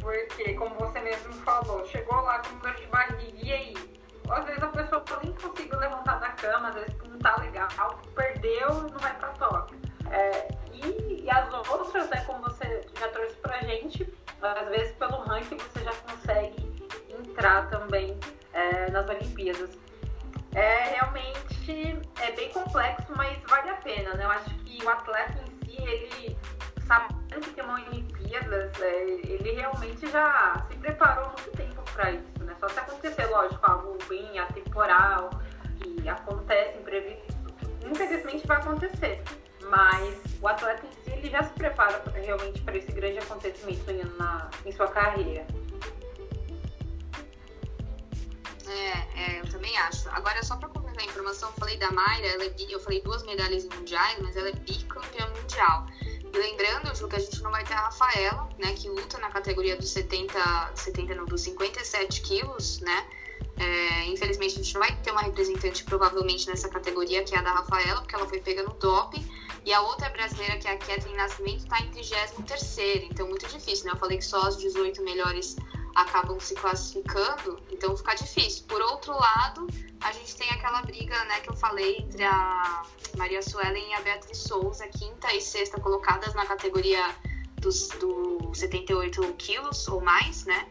porque como você mesmo falou, chegou lá com dor de barriga e aí? Às vezes a pessoa nem conseguiu levantar da cama, às vezes não tá legal, perdeu e não vai pra toca. É, e, e, as outras, né, como você já trouxe pra gente, às vezes pelo ranking você já consegue entrar também é, nas Olimpíadas. É realmente é bem complexo, mas vale a pena, né? Eu acho que o atleta em si, ele sabendo que tem uma Olimpíadas, é, ele realmente já se preparou muito tempo para isso? Só se acontecer, lógico, algo bem atemporal, que acontece, imprevisto, infelizmente vai acontecer. Mas o atleta em si, ele já se prepara realmente para esse grande acontecimento em, na, em sua carreira. É, é, eu também acho. Agora, só para para informação, eu falei da Mayra, ela é, eu falei duas medalhas mundiais, mas ela é bicampeã mundial. Lembrando, Ju, que a gente não vai ter a Rafaela, né, que luta na categoria dos 70, 70 não, dos 57 quilos, né? É, infelizmente a gente não vai ter uma representante provavelmente nessa categoria, que é a da Rafaela, porque ela foi pega no doping. E a outra brasileira, que é a Kathleen Nascimento, está em 33 então muito difícil, né? Eu falei que só as 18 melhores acabam se classificando, então fica difícil. Por outro lado, a gente tem aquela briga, né, que eu falei entre a Maria Suelen e a Beatriz Souza, quinta e sexta colocadas na categoria dos do 78 quilos ou mais, né?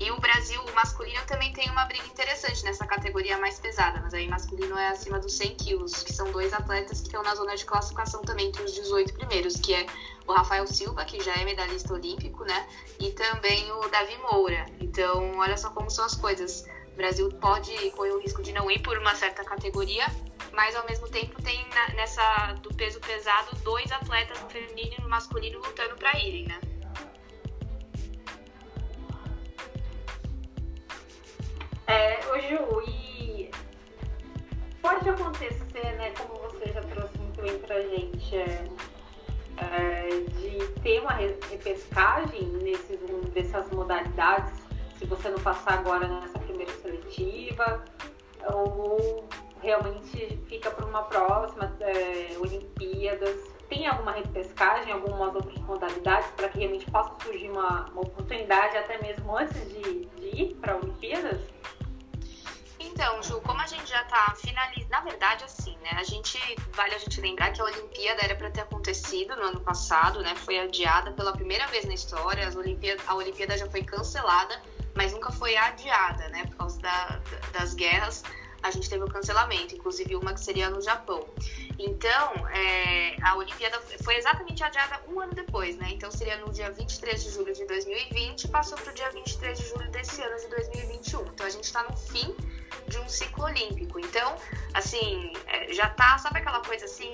E o Brasil, o masculino, também tem uma briga interessante nessa categoria mais pesada, mas aí masculino é acima dos 100 quilos, que são dois atletas que estão na zona de classificação também entre os 18 primeiros, que é o Rafael Silva, que já é medalhista olímpico, né? E também o Davi Moura. Então, olha só como são as coisas. O Brasil pode correr o risco de não ir por uma certa categoria, mas ao mesmo tempo tem nessa do peso pesado dois atletas no feminino e no masculino lutando para irem, né? É, ô Ju, e pode acontecer, né, como você já trouxe muito bem pra gente, é, é, de ter uma repescagem nesses, nessas modalidades, se você não passar agora nessa primeira seletiva, ou realmente fica para uma próxima é, Olimpíadas. Tem alguma repescagem, algumas outras modalidades para que realmente possa surgir uma, uma oportunidade até mesmo antes de, de ir para Olimpíadas? Então, Ju, como a gente já tá finalizando, na verdade, assim, né? A gente vale a gente lembrar que a Olimpíada era para ter acontecido no ano passado, né? Foi adiada pela primeira vez na história. As a Olimpíada já foi cancelada, mas nunca foi adiada, né? Por causa da, das guerras, a gente teve o cancelamento, inclusive uma que seria no Japão. Então, é, a Olimpíada foi exatamente adiada um ano depois, né? Então seria no dia 23 de julho de 2020 e passou para o dia 23 de julho desse ano de 2021. Então a gente está no fim de um ciclo olímpico. Então, assim, é, já tá, sabe aquela coisa assim,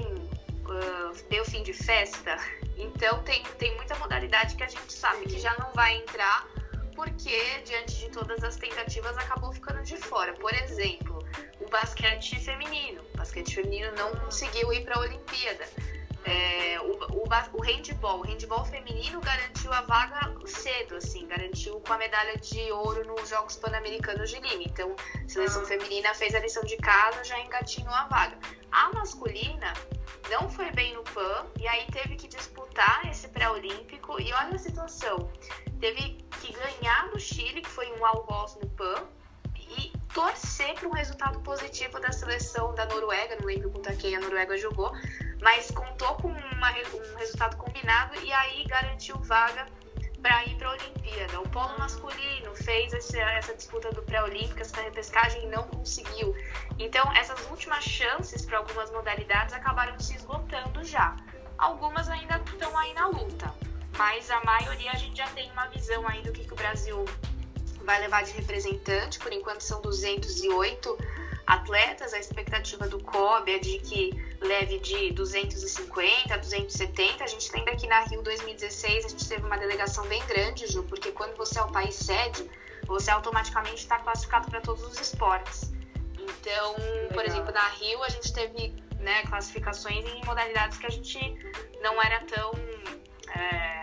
uh, deu fim de festa? Então tem, tem muita modalidade que a gente sabe que já não vai entrar porque, diante de todas as tentativas, acabou ficando de fora. Por exemplo, o basquete feminino. O basquete feminino não conseguiu ir para a Olimpíada. É, o, o, o handball, o handball feminino garantiu a vaga cedo, assim, garantiu com a medalha de ouro nos Jogos Pan-Americanos de Lima. Então, a seleção ah. feminina fez a lição de casa, já engatinhou a vaga. A masculina não foi bem no PAN e aí teve que disputar esse pré-olímpico. E olha a situação: teve que ganhar do Chile, que foi um algoz no PAN, e torcer para um resultado positivo da seleção da Noruega, não lembro contra quem a Noruega jogou, mas contou com uma, um resultado combinado e aí garantiu vaga para ir para a Olimpíada. O polo masculino fez essa, essa disputa do pré-olímpico, essa repescagem e não conseguiu. Então, essas últimas chances para algumas modalidades acabaram se esgotando já. Algumas ainda estão aí na luta, mas a maioria a gente já tem uma visão aí do que, que o Brasil vai levar de representante. Por enquanto são 208 atletas. A expectativa do COB é de que leve de 250 a 270. A gente lembra que na Rio 2016 a gente teve uma delegação bem grande, Ju, porque quando você é o país sede, você automaticamente está classificado para todos os esportes. Então, Legal. por exemplo, na Rio a gente teve né, classificações em modalidades que a gente não era tão é,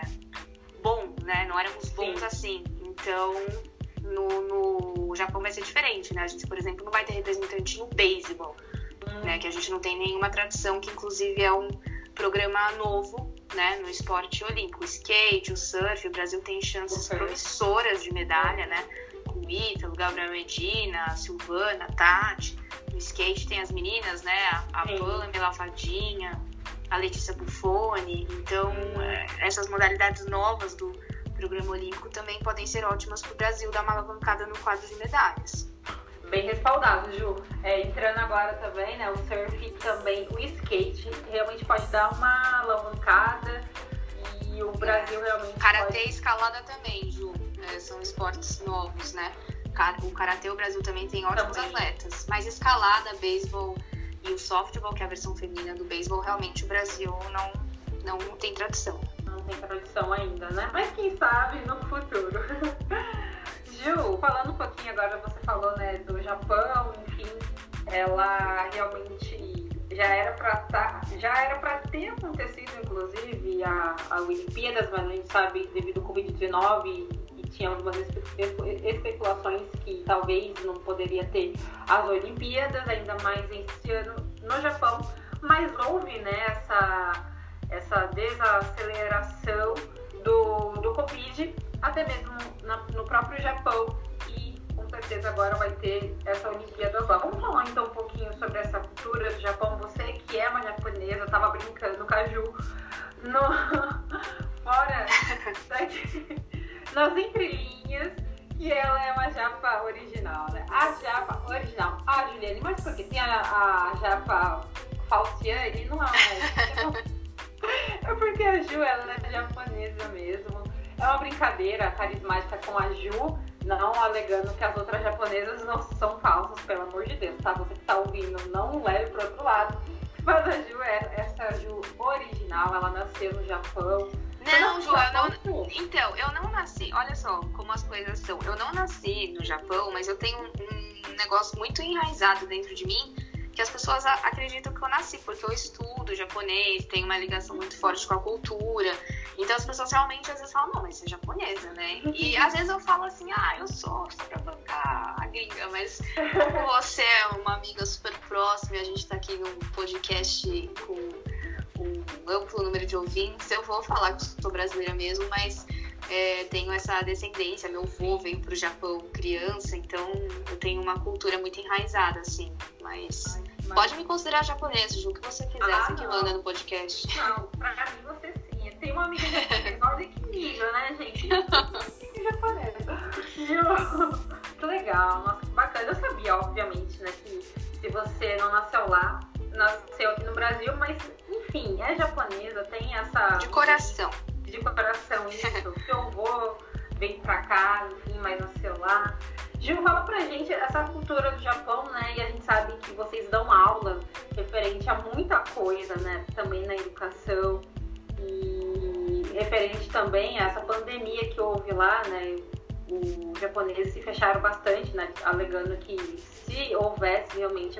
bom, né? Não éramos bons Sim. assim. Então, no, no Japão vai ser diferente, né? A gente, por exemplo, não vai ter representante no beisebol, hum. né? Que a gente não tem nenhuma tradição, que inclusive é um programa novo, né? No esporte olímpico. O skate, o surf, o Brasil tem chances okay. promissoras de medalha, né? Com o Ítalo, Gabriel Medina, a Silvana, a Tati. No skate tem as meninas, né? A, a Pamela, a Fadinha, a Letícia Buffoni. Então, hum. É, essas modalidades novas do programa olímpico também podem ser ótimas para o Brasil dar uma alavancada no quadro de medalhas. Bem respaldado, Ju. É, entrando agora também, né, o surf também, o skate realmente pode dar uma alavancada e o Brasil realmente. Karatê e escalada também, Ju. É, são esportes novos, né? O karatê, o Brasil também tem ótimos também. atletas. Mas escalada, beisebol e o softball, que é a versão feminina do beisebol, realmente o Brasil não, não tem tradição tem tradição ainda, né? Mas quem sabe no futuro. Gil, falando um pouquinho agora, você falou né, do Japão, enfim, ela realmente já era para tá, já era para ter acontecido inclusive a, a Olimpíadas, mas a gente sabe devido ao Covid-19 e tinha algumas especulações que talvez não poderia ter as Olimpíadas, ainda mais esse ano no Japão, mas houve né, essa, essa desaceleração do, do Covid, até mesmo na, no próprio Japão, e com certeza agora vai ter essa Olimpíada lá. Vamos falar então um pouquinho sobre essa cultura do Japão. Você que é uma japonesa, tava brincando com a Ju, no, fora daqui, nas entrelinhas, que ela é uma japa original, né? A japa original, a Juliane, mas porque tem a, a japa falciane, não é uma... É porque a Ju, ela é japonesa mesmo. É uma brincadeira carismática com a Ju, não alegando que as outras japonesas não são falsas, pelo amor de Deus, tá? Você que tá ouvindo, não leve pro outro lado. Mas a Ju é essa Ju original, ela nasceu no Japão. Não, Ju, eu não. Então, eu não nasci. Olha só como as coisas são. Eu não nasci no Japão, mas eu tenho um negócio muito enraizado dentro de mim que as pessoas acreditam que eu nasci, porque eu estudo japonês, tenho uma ligação muito forte com a cultura. Então as pessoas realmente às vezes falam, não, mas você é japonesa, né? E às vezes eu falo assim, ah, eu sou, só pra bancar a gringa, mas como você é uma amiga super próxima e a gente tá aqui num podcast com um amplo número de ouvintes, eu vou falar que sou brasileira mesmo, mas é, tenho essa descendência. Meu avô veio pro Japão criança, então eu tenho uma cultura muito enraizada, assim. Mas, mas... pode me considerar japonesa, Ju, o que você quiser, ah, você que manda no podcast. Não, pra mim você sim. Tem uma amiga japonesa, olha que nível, né, gente? Que japonesa. que legal, nossa, que bacana. Eu sabia, obviamente, né, que se você não nasceu lá, nasceu aqui no Brasil, mas enfim, é japonesa, tem essa. De coração de coração isso, que eu vou, vem pra cá, enfim, mas no celular. Gil, fala pra gente essa cultura do Japão, né? E a sabe que vocês dão aula referente a muita coisa, né? Também na educação e referente também a essa pandemia que houve lá, né? Os japoneses se fecharam bastante, né? Alegando que se houvesse realmente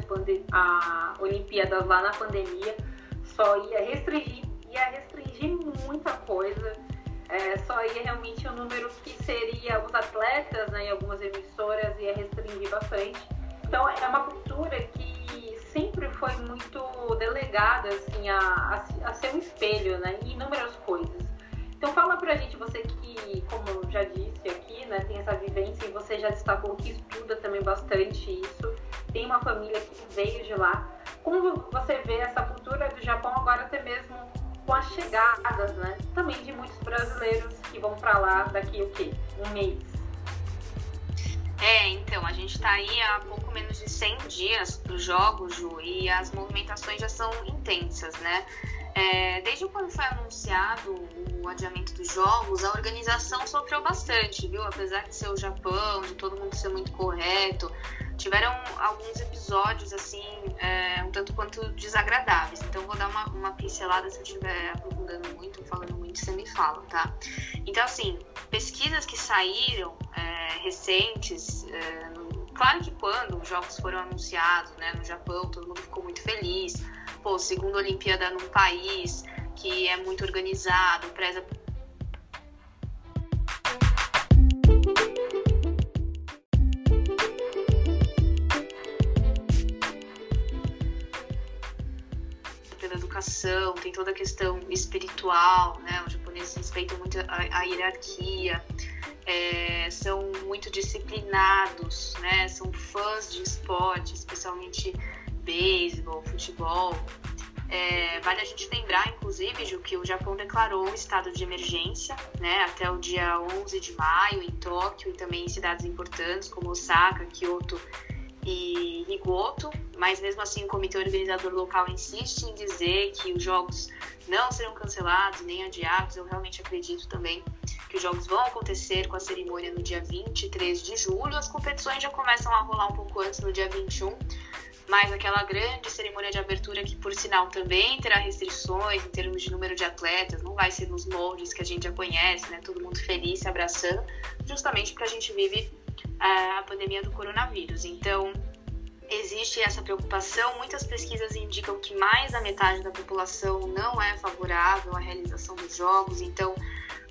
a, a Olimpíada lá na pandemia, só ia restringir ia restringir muita coisa. É, só ia realmente o um número que seria os atletas, né, em algumas emissoras ia restringir bastante. Então é uma cultura que sempre foi muito delegada assim, a, a, a ser um espelho né, em inúmeras coisas. Então fala pra gente, você que, como já disse aqui, né, tem essa vivência e você já destacou que estuda também bastante isso, tem uma família que veio de lá. Como você vê essa cultura do Japão agora até mesmo com as chegadas, né? Também de muitos brasileiros que vão para lá daqui o quê? Um mês. É, então, a gente está aí há pouco menos de 100 dias dos jogos, Ju, e as movimentações já são intensas, né? É, desde quando foi anunciado o adiamento dos jogos, a organização sofreu bastante, viu? Apesar de ser o Japão, de todo mundo ser muito correto, tiveram alguns episódios assim é, um tanto quanto desagradáveis. Então vou dar uma, uma pincelada se eu estiver aprofundando muito, falando muito, você me fala, tá? Então assim, pesquisas que saíram é, recentes, é, claro que quando os jogos foram anunciados, né, no Japão, todo mundo ficou muito feliz. Pô, segunda Olimpíada num país que é muito organizado, preza educação, tem toda a questão espiritual, né? Os japoneses respeitam muito a, a hierarquia, é, são muito disciplinados, né? São fãs de esporte, especialmente beisebol, futebol. É, vale a gente lembrar, inclusive, Ju, que o Japão declarou um estado de emergência né, até o dia 11 de maio em Tóquio e também em cidades importantes como Osaka, Kyoto e Rigoto, mas mesmo assim o comitê organizador local insiste em dizer que os jogos não serão cancelados nem adiados. Eu realmente acredito também que os jogos vão acontecer com a cerimônia no dia 23 de julho. As competições já começam a rolar um pouco antes, no dia 21, mas aquela grande cerimônia de abertura que, por sinal, também terá restrições em termos de número de atletas, não vai ser nos moldes que a gente já conhece, né? Todo mundo feliz, se abraçando, justamente porque a gente vive a pandemia do coronavírus. Então, existe essa preocupação. Muitas pesquisas indicam que mais da metade da população não é favorável à realização dos jogos, então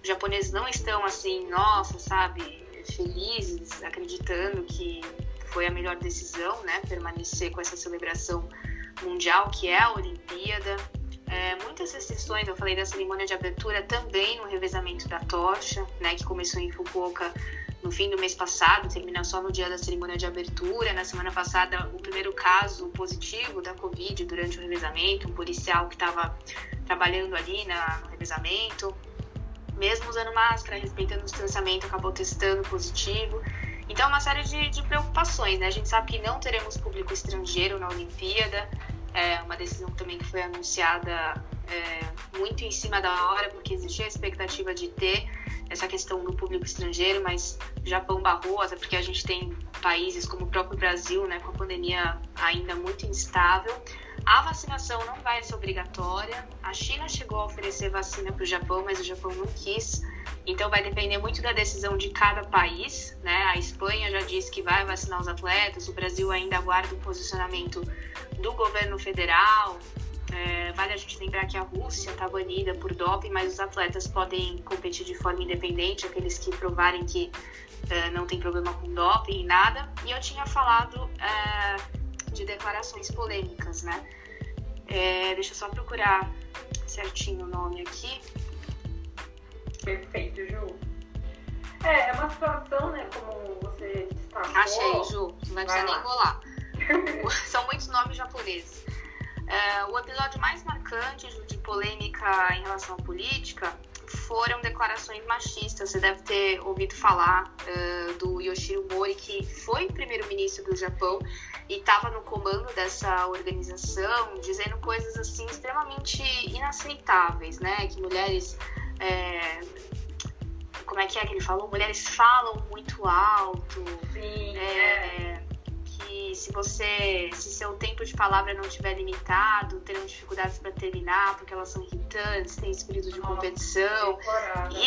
os japoneses não estão assim, nossa, sabe, felizes, acreditando que foi a melhor decisão, né, permanecer com essa celebração mundial que é a Olimpíada. É, muitas restrições, eu falei da cerimônia de abertura também no revezamento da tocha, né, que começou em Fukuoka no fim do mês passado, termina só no dia da cerimônia de abertura. Na semana passada, o primeiro caso positivo da Covid durante o revezamento, um policial que estava trabalhando ali na, no revezamento, mesmo usando máscara, respeitando o distanciamento, acabou testando positivo. Então, uma série de, de preocupações, né? A gente sabe que não teremos público estrangeiro na Olimpíada, é uma decisão também que foi anunciada é, muito em cima da hora, porque existia a expectativa de ter essa questão do público estrangeiro, mas o Japão barrou, até porque a gente tem países como o próprio Brasil, né, com a pandemia ainda muito instável. A vacinação não vai ser obrigatória. A China chegou a oferecer vacina para o Japão, mas o Japão não quis. Então vai depender muito da decisão de cada país, né? A Espanha já disse que vai vacinar os atletas, o Brasil ainda aguarda o posicionamento do governo federal. É, vale a gente lembrar que a Rússia está banida por doping, mas os atletas podem competir de forma independente, aqueles que provarem que é, não tem problema com doping e nada. E eu tinha falado é, de declarações polêmicas, né? É, deixa eu só procurar certinho o nome aqui. Perfeito, Ju. É, é uma situação, né, como você destacou. Achei, Ju. Não vai precisar nem rolar. São muitos nomes japoneses. É, o episódio mais marcante de polêmica em relação à política foram declarações machistas. Você deve ter ouvido falar uh, do Yoshiro Mori, que foi primeiro-ministro do Japão e estava no comando dessa organização, dizendo coisas assim extremamente inaceitáveis, né? Que mulheres é, como é que é que ele falou? Mulheres falam muito alto. Sim, é, é. Que se você, se seu tempo de palavra não estiver limitado, terão dificuldades para terminar, porque elas são irritantes, têm espírito de competição.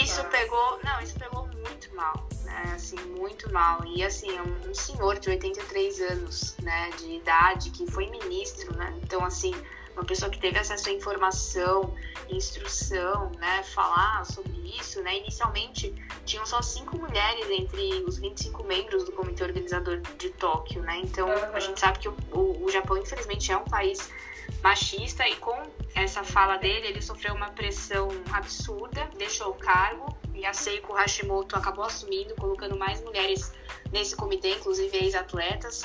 Isso tá. pegou, não, isso pegou muito mal, né? Assim, muito mal. E assim, é um, um senhor de 83 anos, né, de idade, que foi ministro, né? Então, assim, uma pessoa que teve acesso à informação, instrução, né, falar sobre isso, né, inicialmente tinham só cinco mulheres entre os 25 membros do comitê organizador de Tóquio, né, então uhum. a gente sabe que o, o, o Japão, infelizmente, é um país machista e com essa fala dele, ele sofreu uma pressão absurda, deixou o cargo e a Seiko Hashimoto acabou assumindo, colocando mais mulheres nesse comitê, inclusive ex-atletas.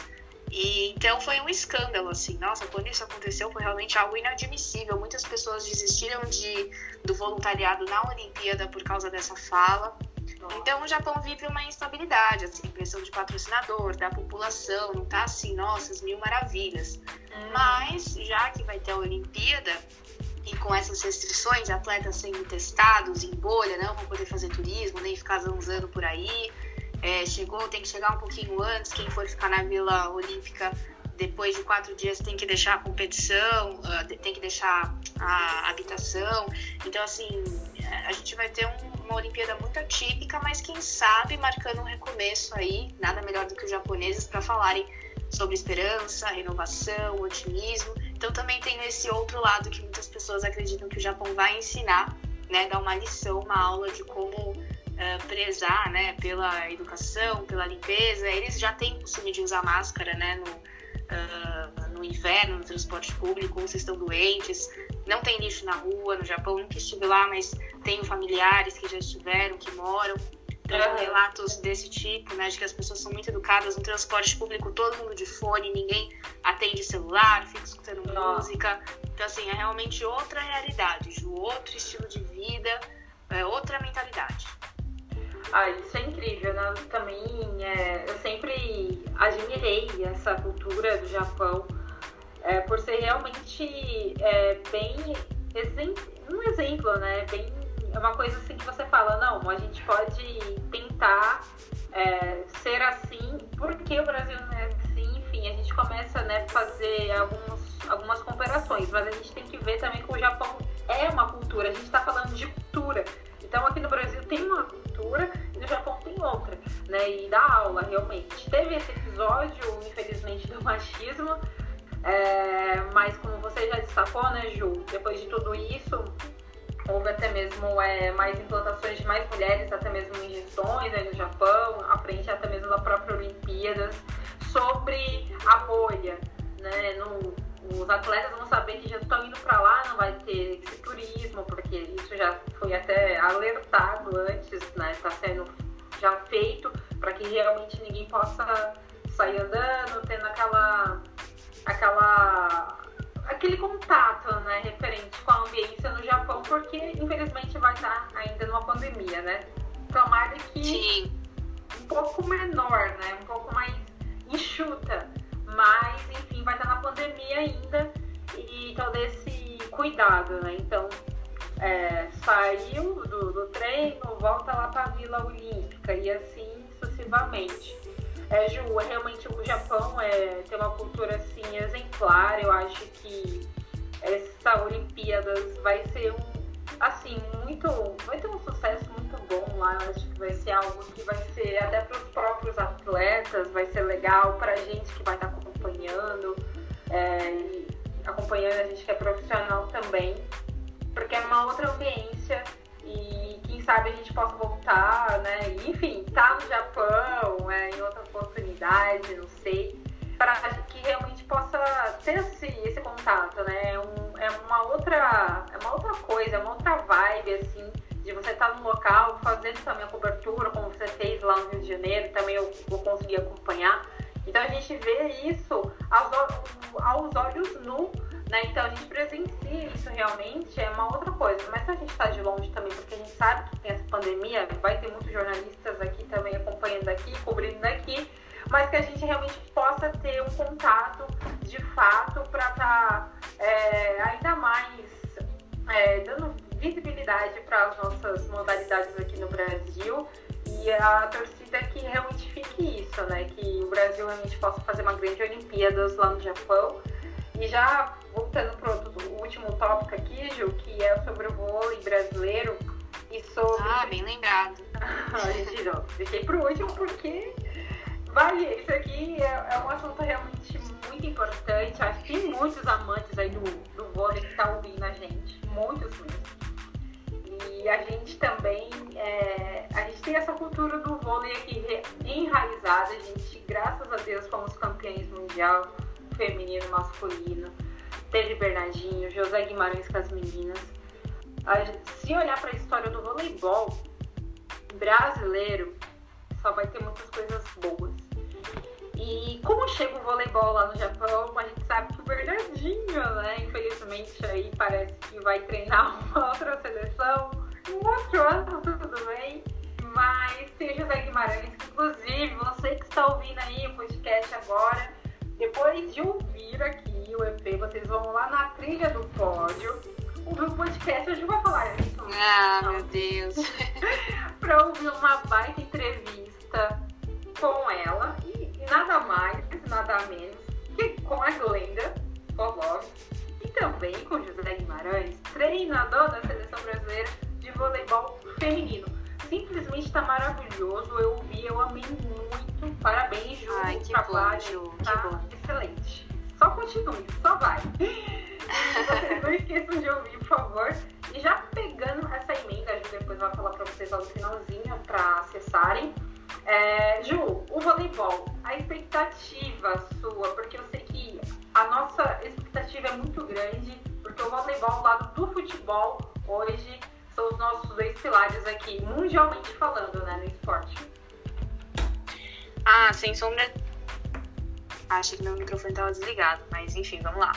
E então foi um escândalo, assim, nossa, quando isso aconteceu foi realmente algo inadmissível. Muitas pessoas desistiram de, do voluntariado na Olimpíada por causa dessa fala. Então o Japão vive uma instabilidade, assim, pressão de patrocinador, da população, não tá assim, nossas mil maravilhas. Hum. Mas já que vai ter a Olimpíada, e com essas restrições, atletas sendo testados em bolha, não vão poder fazer turismo, nem ficar zanzando por aí é, chegou, tem que chegar um pouquinho antes. Quem for ficar na Vila Olímpica depois de quatro dias tem que deixar a competição, uh, tem que deixar a habitação. Então, assim, a gente vai ter um, uma Olimpíada muito atípica, mas quem sabe marcando um recomeço aí, nada melhor do que os japoneses para falarem sobre esperança, renovação, otimismo. Então, também tem esse outro lado que muitas pessoas acreditam que o Japão vai ensinar, né, dar uma lição, uma aula de como uh, prezar né, pela educação, pela limpeza. Eles já têm costume de usar máscara né, no, uh, no inverno, no transporte público, vocês estão doentes. Não tem lixo na rua, no Japão nunca estive lá, mas tenho familiares que já estiveram, que moram. Então, uhum. relatos desse tipo, né, de que as pessoas são muito educadas no transporte público, todo mundo de fone, ninguém atende celular, fica escutando música. Então, assim, é realmente outra realidade, outro estilo de vida, é outra mentalidade. Ah, isso é incrível, né? Também é, eu sempre admirei essa cultura do Japão é, por ser realmente é, bem um exemplo, né? Bem, é uma coisa assim que você fala, não, a gente pode tentar é, ser assim, porque o Brasil não é assim, enfim, a gente começa né, fazer alguns, algumas comparações, mas a gente tem que ver também que o Japão é uma cultura, a gente está falando de cultura. Então aqui no Brasil tem uma cultura e no Japão tem outra. né, e dar aula realmente. Teve esse episódio, infelizmente, do machismo, é, mas como você já destacou, né, Ju, depois de tudo isso, houve até mesmo é, mais implantações de mais mulheres, até mesmo gestões né, no Japão, à frente até mesmo da própria Olimpíadas, sobre a bolha. Né, no, os atletas vão saber que já estão indo para lá, não vai ter esse turismo, porque isso já foi até alertado antes, né, está sendo já feito, para que realmente ninguém possa sair andando, tendo aquela aquela aquele contato, né, referente com a ambiência no Japão, porque infelizmente vai estar ainda numa pandemia, né? Tomara que Sim. um pouco menor, né, um pouco mais enxuta, mas enfim vai estar na pandemia ainda e todo esse cuidado, né? Então é, saiu do, do treino, volta lá para a Vila Olímpica e assim sucessivamente. É, Ju, realmente o Japão é, tem uma cultura assim exemplar. Eu acho que essa Olimpíadas vai ser um assim muito, vai ter um sucesso muito bom lá. Eu acho que vai ser algo que vai ser até para os próprios atletas, vai ser legal para a gente que vai estar acompanhando, é, acompanhando a gente que é profissional também, porque é uma outra ambiência e quem sabe a gente possa voltar, né? enfim, tá no Japão, é, em outra oportunidade, não sei, para que realmente possa ter esse, esse contato, né? É um, é uma outra, é uma outra coisa, é uma outra vibe, assim, de você estar tá no local, fazendo também a cobertura, como você fez lá no Rio de Janeiro, também eu vou conseguir acompanhar. Então a gente vê isso aos, aos olhos nu né? Então a gente presencia isso realmente, é uma outra coisa. Mas se a gente está de longe também, porque a gente sabe que tem essa pandemia, vai ter muitos jornalistas aqui também acompanhando aqui, cobrindo daqui, mas que a gente realmente possa ter um contato de fato para estar tá, é, ainda mais é, dando visibilidade para as nossas modalidades aqui no Brasil e a torcida que realmente fique isso, né? Que o Brasil realmente possa fazer uma grande Olimpíadas lá no Japão. E já voltando para o último tópico aqui, Ju, que é sobre o vôlei brasileiro e sobre. Ah, bem lembrado. gente, não, deixei para o último porque vale, isso aqui é, é, um assunto realmente muito importante. Acho que tem muitos amantes aí do, do vôlei que tá ouvindo a gente, muitos mesmo. E a gente também, é, a gente tem essa cultura do vôlei aqui enraizada. A gente, graças a Deus, fomos campeões mundial feminino, masculino teve Bernardinho, José Guimarães com as meninas. Se olhar para a história do voleibol brasileiro, só vai ter muitas coisas boas. E como chega o voleibol lá no Japão, a gente sabe que o Bernardinho, né, infelizmente aí parece que vai treinar uma outra seleção, um outro ano, tudo bem. Mas tem José Guimarães, que inclusive você que está ouvindo aí o podcast agora, depois de ouvir aqui o EP, vocês vão lá na trilha do pódio, ouvir o podcast, hoje vai falar isso. Ah, meu Deus. pra ouvir uma baita entrevista com ela e nada mais, nada menos que com a Glenda Polov e também com José Guimarães, treinador da seleção brasileira de voleibol feminino. Simplesmente está maravilhoso, eu ouvi, eu amei muito. Parabéns, Ju, Ai, que trabalho. Bom, Ju, tá que bom. excelente. Só continue, só vai. vocês não esqueçam de ouvir, por favor. E já pegando essa emenda, a Ju depois vai falar pra vocês lá no finalzinho pra acessarem. É, Ju, o voleibol, a expectativa sua, porque eu sei que a nossa expectativa é muito grande, porque o voleibol, ao lado do futebol, hoje são os nossos dois pilares aqui, mundialmente falando, né, no esporte. Ah, sem sombra Achei que meu microfone estava desligado, mas enfim, vamos lá.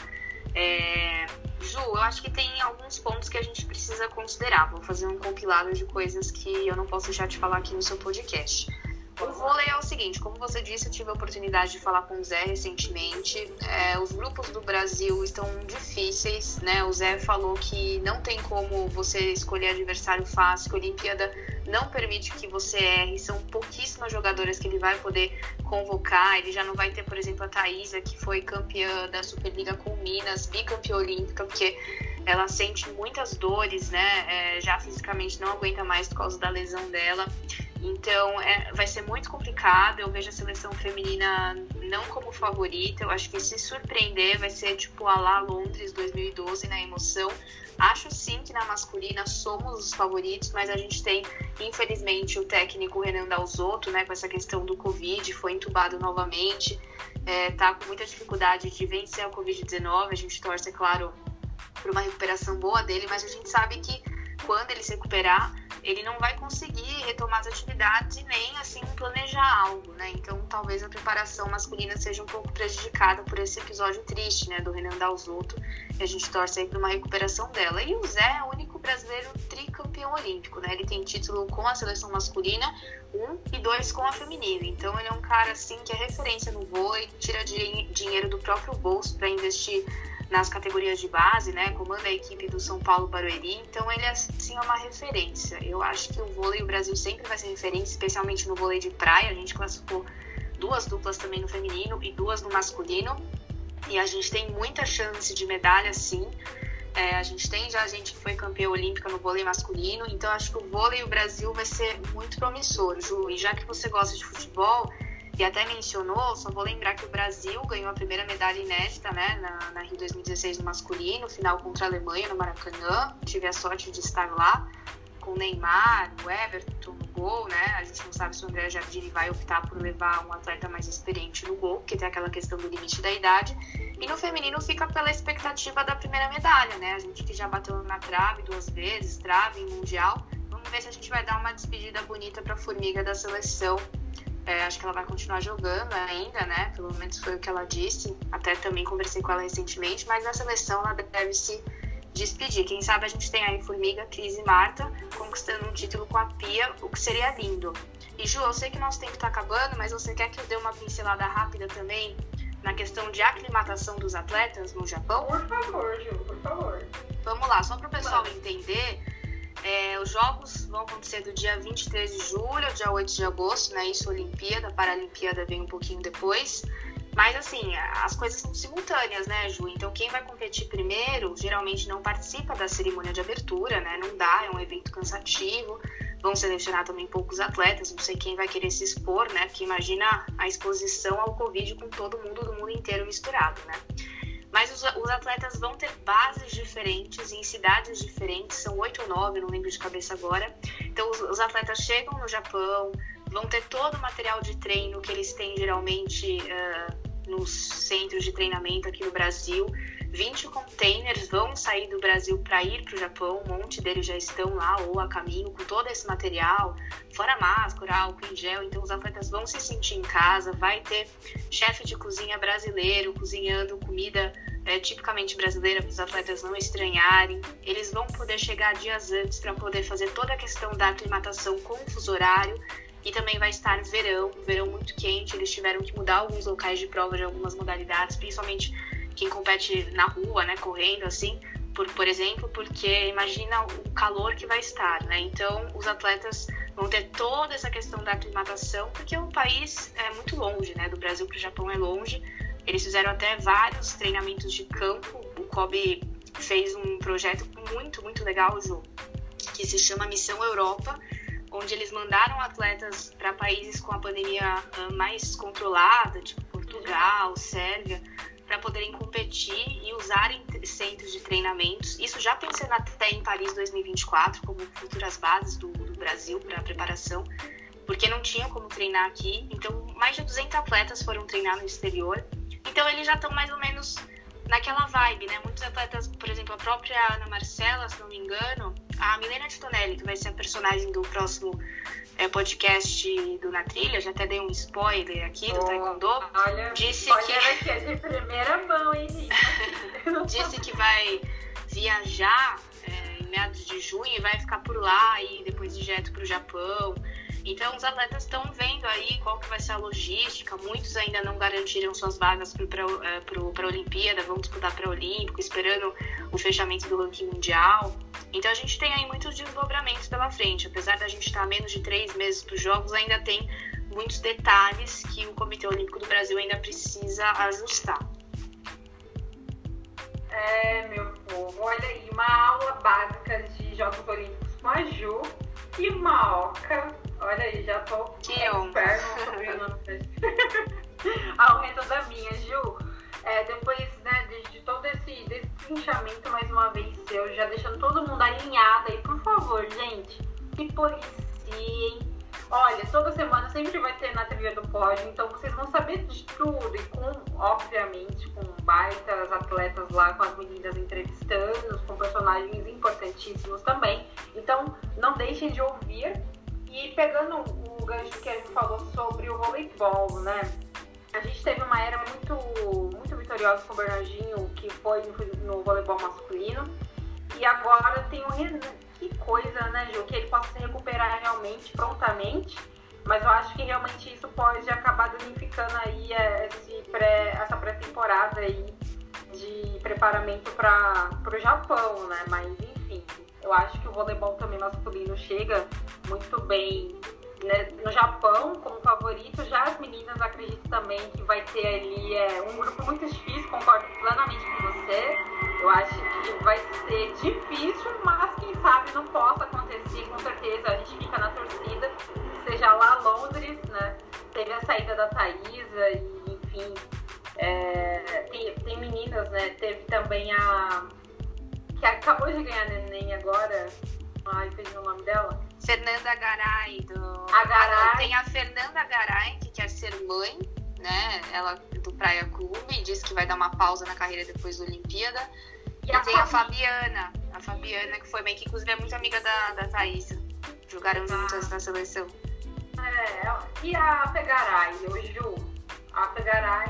É... Ju, eu acho que tem alguns pontos que a gente precisa considerar. Vou fazer um compilado de coisas que eu não posso deixar de falar aqui no seu podcast. O vôlei é o seguinte, como você disse, eu tive a oportunidade de falar com o Zé recentemente. É, os grupos do Brasil estão difíceis, né? O Zé falou que não tem como você escolher adversário fácil, a Olimpíada não permite que você erre. São pouquíssimas jogadoras que ele vai poder convocar. Ele já não vai ter, por exemplo, a Thaisa, que foi campeã da Superliga com Minas, bicampeã olímpica, porque ela sente muitas dores, né? É, já fisicamente não aguenta mais por causa da lesão dela. Então é, vai ser muito complicado. Eu vejo a seleção feminina não como favorita. Eu acho que se surpreender vai ser tipo a lá Londres 2012 na emoção. Acho sim que na masculina somos os favoritos, mas a gente tem, infelizmente, o técnico Renan Dalzotto, né, com essa questão do Covid, foi entubado novamente, é, tá com muita dificuldade de vencer a Covid-19. A gente torce, é claro, por uma recuperação boa dele, mas a gente sabe que quando ele se recuperar, ele não vai conseguir retomar as atividades nem assim planejar algo, né? Então talvez a preparação masculina seja um pouco prejudicada por esse episódio triste, né, do Renan Dalzotto. E a gente torce aí para uma recuperação dela. E o Zé é o único brasileiro tricampeão olímpico, né? Ele tem título com a seleção masculina, um e dois com a feminina. Então ele é um cara assim que é referência no vôlei, tira dinheiro do próprio bolso para investir nas categorias de base, né? Comanda a equipe do São Paulo Barueri, então ele assim é uma referência. Eu acho que o vôlei o Brasil sempre vai ser referência, especialmente no vôlei de praia. A gente classificou duas duplas também no feminino e duas no masculino. E a gente tem muita chance de medalha, sim. É, a gente tem já gente que foi campeã olímpica no vôlei masculino, então acho que o vôlei o Brasil vai ser muito promissor, Ju. E já que você gosta de futebol, e até mencionou, só vou lembrar que o Brasil ganhou a primeira medalha inédita né, na, na Rio 2016 no masculino, final contra a Alemanha no Maracanã. Tive a sorte de estar lá com o Neymar, o Everton no gol, né? A gente não sabe se o André Jardini vai optar por levar um atleta mais experiente no gol, porque tem aquela questão do limite da idade. E no feminino fica pela expectativa da primeira medalha, né? A gente que já bateu na trave duas vezes, trave em mundial. Vamos ver se a gente vai dar uma despedida bonita para a formiga da seleção é, acho que ela vai continuar jogando ainda, né? Pelo menos foi o que ela disse. Até também conversei com ela recentemente, mas na seleção ela deve se despedir. Quem sabe a gente tem aí Formiga, Cris e Marta conquistando um título com a Pia, o que seria lindo. E Ju, eu sei que nosso tempo está acabando, mas você quer que eu dê uma pincelada rápida também na questão de aclimatação dos atletas no Japão? Por favor, Ju, por favor. Vamos lá, só para o pessoal entender é, os jogos vão acontecer do dia 23 de julho ao dia 8 de agosto, né? Isso Olimpíada, Paralimpíada vem um pouquinho depois. Mas assim, as coisas são simultâneas, né, Ju? Então quem vai competir primeiro geralmente não participa da cerimônia de abertura, né? Não dá, é um evento cansativo. Vão selecionar também poucos atletas, não sei quem vai querer se expor, né? Porque imagina a exposição ao Covid com todo mundo do mundo inteiro misturado, né? Mas os, os, atletas vão ter bases diferentes em cidades diferentes, são oito ou nove, não lembro de cabeça agora. Então os, os, atletas chegam no Japão, vão ter todo o material de treino que eles têm geralmente uh, nos centros de treinamento aqui no Brasil. 20 containers vão sair do Brasil para ir para o Japão, um monte deles já estão lá ou a caminho com todo esse material, fora máscara, álcool em gel, então os atletas vão se sentir em casa, vai ter chefe de cozinha brasileiro cozinhando comida é, tipicamente brasileira para os atletas não estranharem. Eles vão poder chegar dias antes para poder fazer toda a questão da aclimatação com o fuso horário. E também vai estar verão, verão muito quente. Eles tiveram que mudar alguns locais de prova de algumas modalidades, principalmente quem compete na rua, né, correndo assim, por, por exemplo, porque imagina o calor que vai estar, né? Então, os atletas vão ter toda essa questão da aclimatação, porque o país é muito longe, né? Do Brasil para o Japão é longe. Eles fizeram até vários treinamentos de campo. O Kobe fez um projeto muito, muito legal, Ju, que se chama Missão Europa, onde eles mandaram atletas para países com a pandemia ah, mais controlada, tipo Portugal, Sérvia, para poderem competir e usarem centros de treinamentos. Isso já pensando até em Paris 2024, como futuras bases do, do Brasil para preparação, porque não tinham como treinar aqui. Então, mais de 200 atletas foram treinar no exterior. Então, eles já estão mais ou menos naquela vibe, né? Muitos atletas, por exemplo, a própria Ana Marcela, se não me engano, a Milena Titonelli, que vai ser a personagem do próximo é, podcast do Na Trilha, já até dei um spoiler aqui do oh, Taekwondo. Olha, disse olha que aqui é de primeira mão, hein, Disse que vai viajar é, em meados de junho e vai ficar por lá e depois direto para o Japão. Então, os atletas estão vendo aí qual que vai ser a logística. Muitos ainda não garantiram suas vagas para a Olimpíada, vão disputar para Olímpico, esperando o fechamento do ranking mundial. Então, a gente tem aí muitos desdobramentos pela frente. Apesar da gente estar a menos de três meses para os Jogos, ainda tem muitos detalhes que o Comitê Olímpico do Brasil ainda precisa ajustar. É, meu povo, olha aí, uma aula básica de Jogos Olímpicos com a Ju e uma oca Olha aí, já tô sobrenome. ah, o resto da minha, Ju. É, depois né, de, de, todo esse linchamento, mais uma vez seu, já deixando todo mundo alinhado aí, por favor, gente, se policiem Olha, toda semana sempre vai ter na TV do pódio, então vocês vão saber de tudo e com, obviamente, com baitas atletas lá, com as meninas entrevistando, com personagens importantíssimos também. Então, não deixem de ouvir. E pegando o gancho que a gente falou sobre o voleibol, né? A gente teve uma era muito, muito vitoriosa com o Bernardinho, que foi no, no voleibol masculino. E agora tem o Renan, que coisa, né, Ju, que ele possa se recuperar realmente, prontamente. Mas eu acho que realmente isso pode acabar danificando aí é, pré, essa pré-temporada aí de preparamento para o Japão, né? Mas enfim, eu acho que o voleibol também masculino chega muito bem né, no Japão como favorito. Já as meninas acredito também que vai ter ali é, um grupo muito difícil, concordo plenamente com você. Eu acho que vai ser difícil, mas quem sabe não possa acontecer, com certeza. A gente fica na torcida, seja lá Londres, né? Teve a saída da Thaisa e, enfim, é, tem, tem meninas, né? Teve também a. que acabou de ganhar neném agora. Ai, fez o nome dela Fernanda Garay do. A Garay. Tem a Fernanda Garay, que quer ser mãe, né? Ela do Praia Clube, disse que vai dar uma pausa na carreira depois da Olimpíada. E, e a tem a Fabiana, a Fabiana, que foi bem, que inclusive é muito amiga da, da Thaís. Jogaram ah. juntas na seleção. É, e a Pegaray, o Ju? A Pegaray.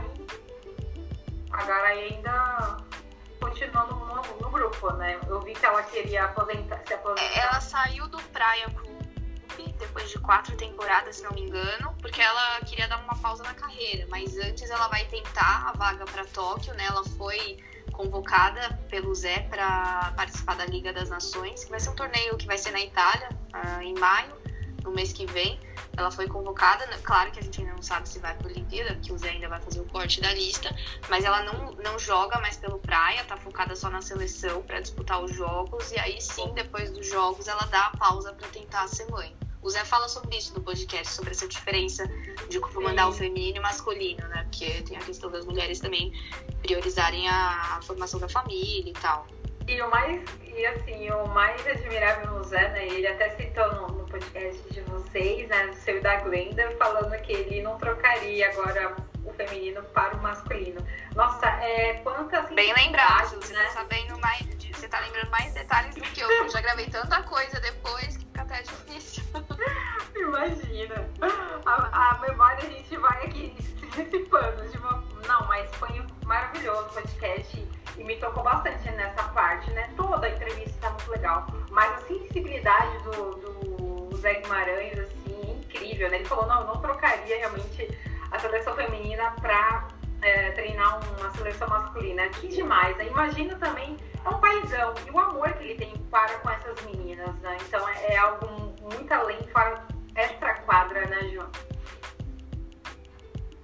A Garay ainda continuando no, no, grupo, né? Eu vi que ela queria aposentar, se aposentar. Ela saiu do Praia Clube depois de quatro temporadas, se não me engano, porque ela queria dar uma pausa na carreira. Mas antes ela vai tentar a vaga para Tóquio, né? Ela foi convocada pelo Zé para participar da Liga das Nações, que vai ser um torneio que vai ser na Itália uh, em maio, no mês que vem. Ela foi convocada, né? claro que a gente ainda não sabe se vai para a Olimpíada, porque o Zé ainda vai fazer o corte da lista, mas ela não, não joga mais pelo Praia, tá focada só na seleção para disputar os jogos, e aí sim, depois dos jogos, ela dá a pausa para tentar ser mãe. O Zé fala sobre isso no podcast, sobre essa diferença de comandar o feminino e masculino, né? Porque tem a questão das mulheres também priorizarem a, a formação da família e tal. E o mais, e assim, o mais admirável no Zé, né? Ele até citou no, no podcast de vocês, né? Do seu da Glenda, falando que ele não trocaria agora o feminino para o masculino. Nossa, é quantas Bem lembrado, você né? tá sabendo mais, você tá lembrando mais detalhes do que eu, eu já gravei tanta coisa depois que fica até difícil. Imagina. A, a memória a gente vai aqui se dissipando de uma. Não, mas foi um maravilhoso podcast e me tocou bastante nessa parte, né? Toda a entrevista tá muito legal. Mas a sensibilidade do, do Zé Guimarães, assim, incrível, né? Ele falou, não, eu não trocaria realmente a seleção feminina pra é, treinar uma seleção masculina. Que demais, né? Imagina também, é um paizão e o amor que ele tem para com essas meninas, né? Então é, é algo muito além, fora extra quadra, né, João?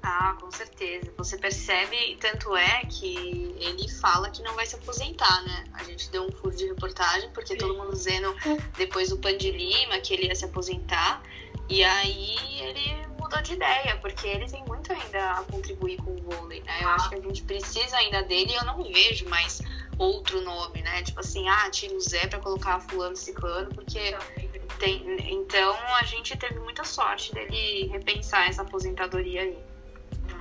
Ah, com certeza. Você percebe, tanto é que ele fala que não vai se aposentar, né? A gente deu um furo de reportagem, porque Sim. todo mundo dizendo depois do Pan de Lima que ele ia se aposentar. E aí ele mudou de ideia, porque ele tem muito ainda a contribuir com o vôlei, né? Eu ah. acho que a gente precisa ainda dele e eu não vejo mais outro nome, né? Tipo assim, ah, tira o Zé pra colocar fulano ciclano, porque tem... Então a gente teve muita sorte dele repensar essa aposentadoria aí.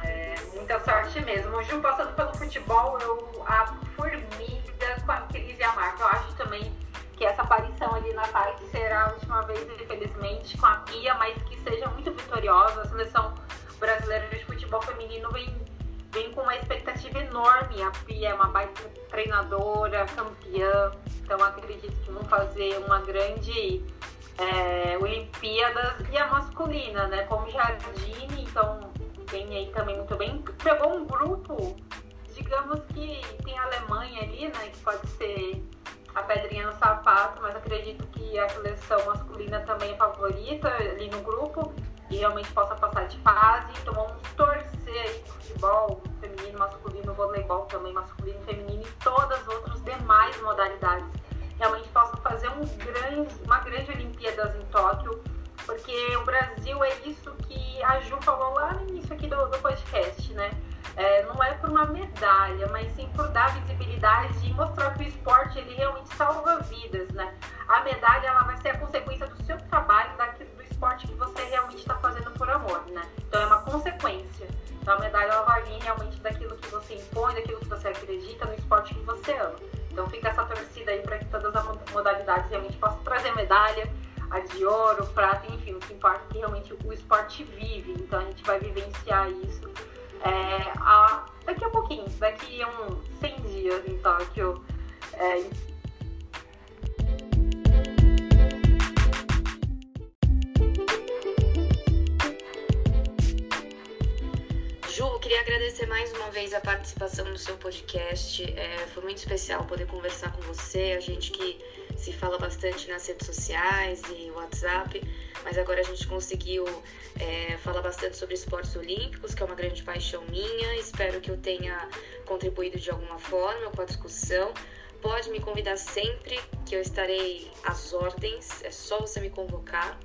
É, muita sorte mesmo. Ju, passando pelo futebol, eu, a formiga com a Cris e a Marta, eu acho também que essa aparição ali na tarde será a última vez, infelizmente, com a Pia, mas que seja muito vitoriosa. A seleção brasileira de futebol feminino vem, vem com uma expectativa enorme. A Pia é uma baita treinadora, campeã, então acredito que vão fazer uma grande é, Olimpíadas e a masculina, né? Como Jardine, então vem aí também muito bem. Pegou um grupo, digamos que tem a Alemanha ali, né? Que pode ser a pedrinha no sapato, mas acredito que a seleção masculina também é favorita ali no grupo e realmente possa passar de fase. Então vamos torcer aí pro futebol feminino, masculino, voleibol também masculino, feminino e todas as outras demais modalidades. Realmente possa fazer um grande, uma grande Olimpíadas em Tóquio porque o Brasil é isso que a Ju falou lá no início aqui do, do podcast, né? É, não é por uma medalha, mas sim por dar visibilidade e mostrar que o esporte ele realmente salva vidas, né? A medalha ela vai ser a consequência do seu trabalho, daquilo, do esporte que você realmente está fazendo por amor, né? Então é uma consequência. Então a medalha ela vai vir realmente daquilo que você impõe, daquilo que você acredita, no esporte que você ama. Então fica essa torcida aí para que todas as modalidades realmente possam trazer medalha, a de ouro, prata, enfim, o que importa é que realmente o esporte vive. Então a gente vai vivenciar isso é, a, daqui a pouquinho, daqui a uns 100 dias em Tóquio. É, Ju, queria agradecer mais uma vez a participação no seu podcast. É, foi muito especial poder conversar com você, a gente que se fala bastante nas redes sociais e WhatsApp, mas agora a gente conseguiu é, falar bastante sobre esportes olímpicos, que é uma grande paixão minha. Espero que eu tenha contribuído de alguma forma com a discussão. Pode me convidar sempre, que eu estarei às ordens, é só você me convocar.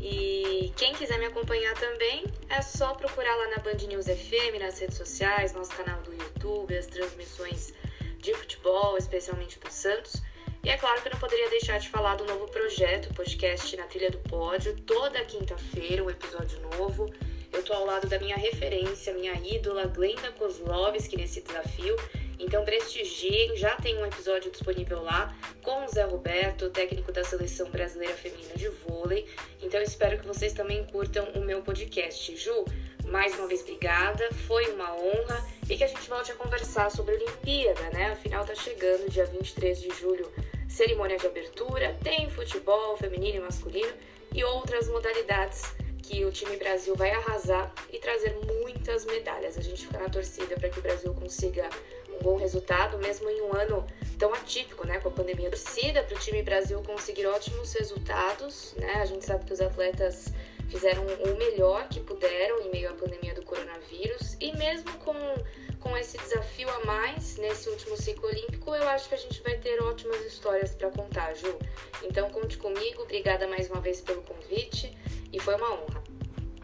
E quem quiser me acompanhar também, é só procurar lá na Band News FM, nas redes sociais, nosso canal do YouTube, as transmissões de futebol, especialmente do Santos. E é claro que eu não poderia deixar de falar do novo projeto, podcast na Trilha do Pódio, toda quinta-feira, um episódio novo. Eu tô ao lado da minha referência, minha ídola, Glenda Kozlovski, nesse desafio. Então prestigiem, já tem um episódio disponível lá com o Zé Roberto, técnico da Seleção Brasileira Feminina de Vôlei. Então espero que vocês também curtam o meu podcast. Ju, mais uma vez obrigada, foi uma honra e que a gente volte a conversar sobre a Olimpíada, né? Afinal tá chegando dia 23 de julho cerimônia de abertura, tem futebol feminino e masculino e outras modalidades que o time Brasil vai arrasar e trazer muitas medalhas. A gente fica na torcida para que o Brasil consiga um bom resultado, mesmo em um ano tão atípico, né, com a pandemia. Torcida para o time Brasil conseguir ótimos resultados, né? A gente sabe que os atletas fizeram o melhor que puderam em meio à pandemia do coronavírus e mesmo com com esse desafio a mais nesse último ciclo olímpico, eu acho que a gente vai ter ótimas histórias para contar, Ju. Então conte comigo, obrigada mais uma vez pelo convite e foi uma honra.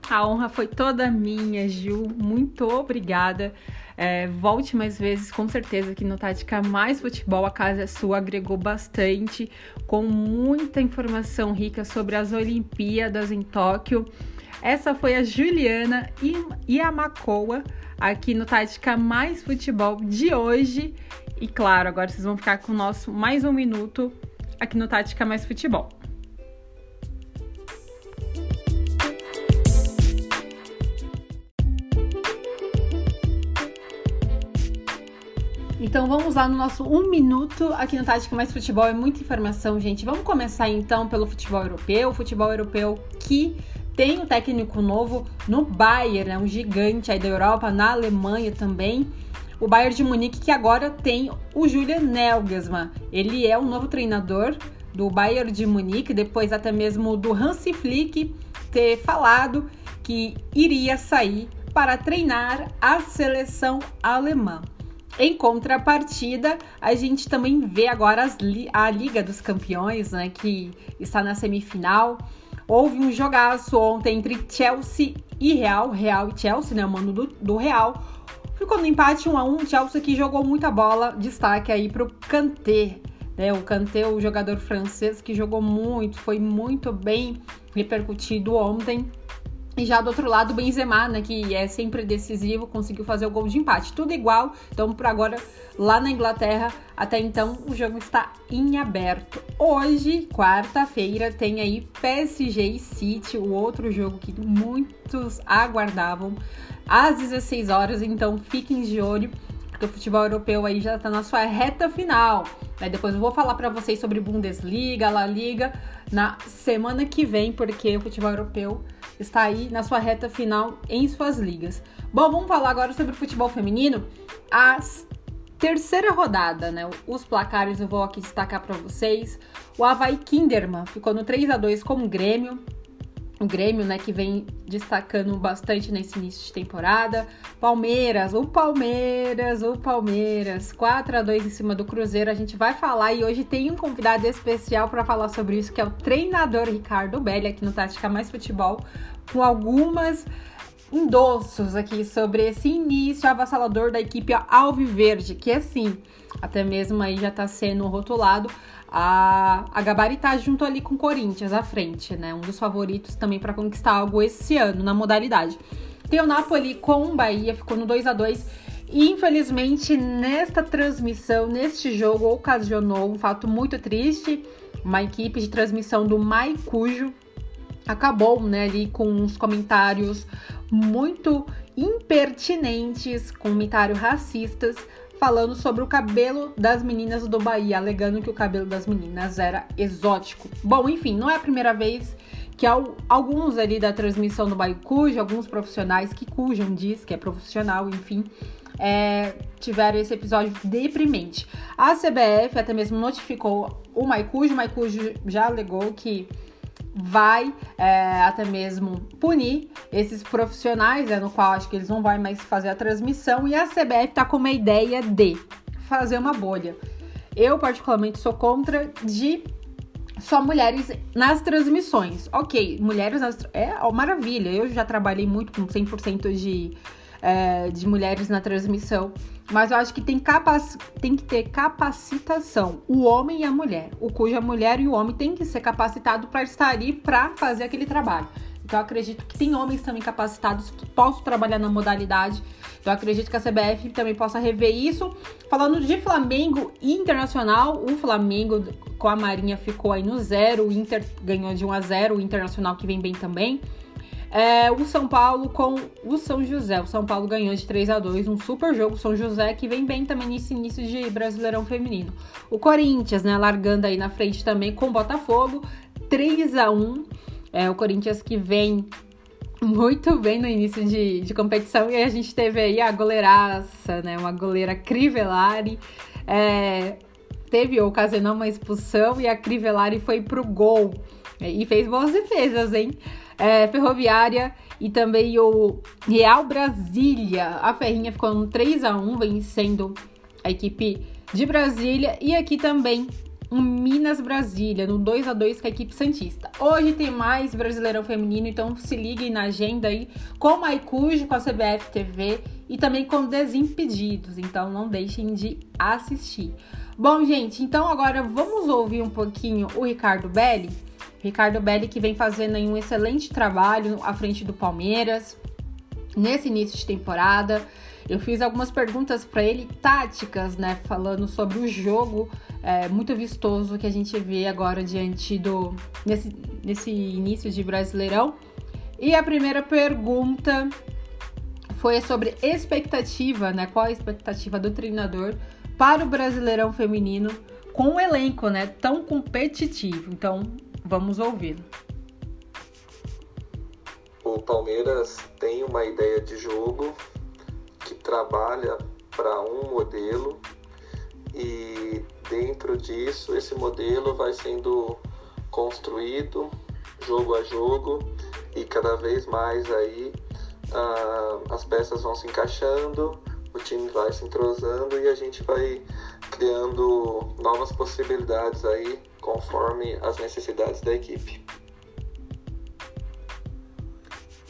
A honra foi toda minha, Ju. Muito obrigada. É, volte mais vezes, com certeza, que no Tática Mais Futebol a casa é sua, agregou bastante, com muita informação rica sobre as Olimpíadas em Tóquio. Essa foi a Juliana Yamakoa aqui no Tática Mais Futebol de hoje. E claro, agora vocês vão ficar com o nosso mais um minuto aqui no Tática Mais Futebol. Então vamos lá no nosso um minuto aqui no Tática Mais Futebol. É muita informação, gente. Vamos começar então pelo futebol europeu. O futebol europeu que tem um técnico novo no Bayern, é um gigante aí da Europa, na Alemanha também. O Bayern de Munique que agora tem o Julian Nagelsmann. Ele é o novo treinador do Bayern de Munique, depois até mesmo do Hansi Flick ter falado que iria sair para treinar a seleção alemã. Em contrapartida, a gente também vê agora a Liga dos Campeões, né, que está na semifinal. Houve um jogaço ontem entre Chelsea e Real, Real e Chelsea, né? O mano do, do Real. Ficou no empate 1 a 1 Chelsea que jogou muita bola. Destaque aí pro Kanté. Né, o Kanté, o jogador francês que jogou muito, foi muito bem repercutido ontem. E já do outro lado, o Benzema, né, que é sempre decisivo, conseguiu fazer o gol de empate. Tudo igual, então por agora lá na Inglaterra, até então o jogo está em aberto. Hoje, quarta-feira, tem aí PSG e City, o outro jogo que muitos aguardavam, às 16 horas, então fiquem de olho porque o futebol europeu aí já está na sua reta final. Aí depois eu vou falar para vocês sobre Bundesliga, La Liga na semana que vem, porque o futebol europeu está aí na sua reta final em suas ligas. Bom, vamos falar agora sobre o futebol feminino. A terceira rodada, né? Os placares eu vou aqui destacar para vocês. O Havaí Kinderman ficou no 3 a 2 com o Grêmio. O Grêmio, né, que vem destacando bastante nesse início de temporada. Palmeiras, o Palmeiras, o Palmeiras, 4 a 2 em cima do Cruzeiro. A gente vai falar e hoje tem um convidado especial para falar sobre isso, que é o treinador Ricardo Belli aqui no Tática Mais Futebol, com algumas endossos aqui sobre esse início avassalador da equipe Alviverde, que assim, até mesmo aí já está sendo rotulado a, a gabaritar junto ali com o Corinthians à frente, né? Um dos favoritos também para conquistar algo esse ano na modalidade. Tem o Napoli com o Bahia, ficou no 2 a 2 e infelizmente nesta transmissão, neste jogo, ocasionou um fato muito triste. Uma equipe de transmissão do Maicujo acabou né, ali com uns comentários muito impertinentes, comentários racistas falando sobre o cabelo das meninas do Bahia, alegando que o cabelo das meninas era exótico. Bom, enfim, não é a primeira vez que alguns ali da transmissão do Bahia Cujo, alguns profissionais que cujam diz que é profissional, enfim, é, tiveram esse episódio deprimente. A CBF até mesmo notificou o Maicujo, o Maicujo já alegou que vai é, até mesmo punir esses profissionais, né, no qual acho que eles não vão mais fazer a transmissão, e a CBF tá com uma ideia de fazer uma bolha. Eu, particularmente, sou contra de só mulheres nas transmissões. Ok, mulheres nas, é maravilha. Eu já trabalhei muito com 100% de, é, de mulheres na transmissão. Mas eu acho que tem, capac... tem que ter capacitação, o homem e a mulher. O cuja mulher e o homem tem que ser capacitado para estar ali para fazer aquele trabalho. Então eu acredito que tem homens também capacitados, posso trabalhar na modalidade. Então eu acredito que a CBF também possa rever isso. Falando de Flamengo Internacional, o Flamengo com a Marinha ficou aí no zero, o Inter ganhou de 1 a 0, o Internacional que vem bem também. É, o São Paulo com o São José. O São Paulo ganhou de 3 a 2 um super jogo. São José que vem bem também nesse início de Brasileirão Feminino. O Corinthians, né, largando aí na frente também com o Botafogo, 3 a 1 é, O Corinthians que vem muito bem no início de, de competição e a gente teve aí a goleiraça, né, uma goleira Crivellari. É, teve ocasionou uma expulsão e a Crivellari foi pro gol. E fez boas defesas, hein? É, Ferroviária e também o Real Brasília. A Ferrinha ficou no 3 a 1 vencendo a equipe de Brasília. E aqui também o Minas Brasília, no 2 a 2 com a equipe Santista. Hoje tem mais Brasileirão Feminino, então se liguem na agenda aí com o Maicujo, com a CBF TV e também com Desimpedidos, então não deixem de assistir. Bom, gente, então agora vamos ouvir um pouquinho o Ricardo Belli Ricardo Belli que vem fazendo um excelente trabalho à frente do Palmeiras nesse início de temporada. Eu fiz algumas perguntas para ele táticas, né, falando sobre o jogo é, muito vistoso que a gente vê agora diante do nesse, nesse início de Brasileirão. E a primeira pergunta foi sobre expectativa, né? Qual a expectativa do treinador para o Brasileirão feminino com um elenco, né, tão competitivo. Então, Vamos ouvi-lo. O Palmeiras tem uma ideia de jogo que trabalha para um modelo e dentro disso esse modelo vai sendo construído jogo a jogo e cada vez mais aí ah, as peças vão se encaixando, o time vai se entrosando e a gente vai criando novas possibilidades aí conforme as necessidades da equipe.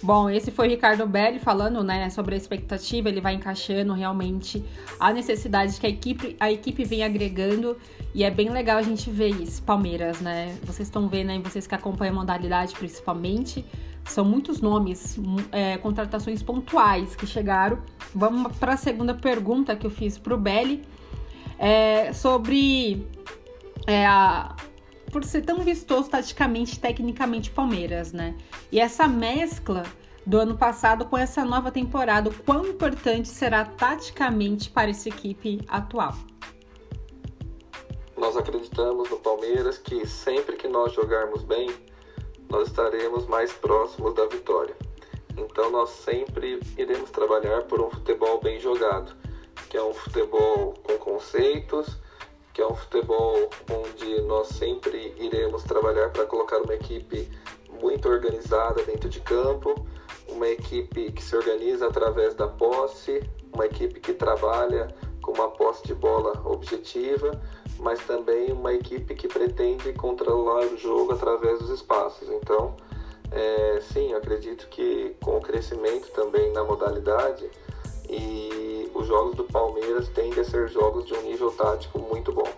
Bom, esse foi Ricardo Belli falando né, sobre a expectativa, ele vai encaixando realmente a necessidade que a equipe, a equipe vem agregando e é bem legal a gente ver isso. Palmeiras, né? Vocês estão vendo aí, vocês que acompanham a modalidade principalmente, são muitos nomes, é, contratações pontuais que chegaram. Vamos para a segunda pergunta que eu fiz para o Belli é, sobre é, a, por ser tão vistoso taticamente, tecnicamente Palmeiras, né? E essa mescla do ano passado com essa nova temporada, o quão importante será taticamente para essa equipe atual? Nós acreditamos no Palmeiras que sempre que nós jogarmos bem, nós estaremos mais próximos da vitória. Então nós sempre iremos trabalhar por um futebol bem jogado, que é um futebol com conceitos, que é um futebol onde nós sempre iremos trabalhar para colocar uma equipe muito organizada dentro de campo, uma equipe que se organiza através da posse, uma equipe que trabalha com uma posse de bola objetiva, mas também uma equipe que pretende controlar o jogo através dos espaços. Então, é, sim, acredito que com o crescimento também na modalidade e os jogos do Palmeiras tendem a ser jogos de um nível tático muito bom.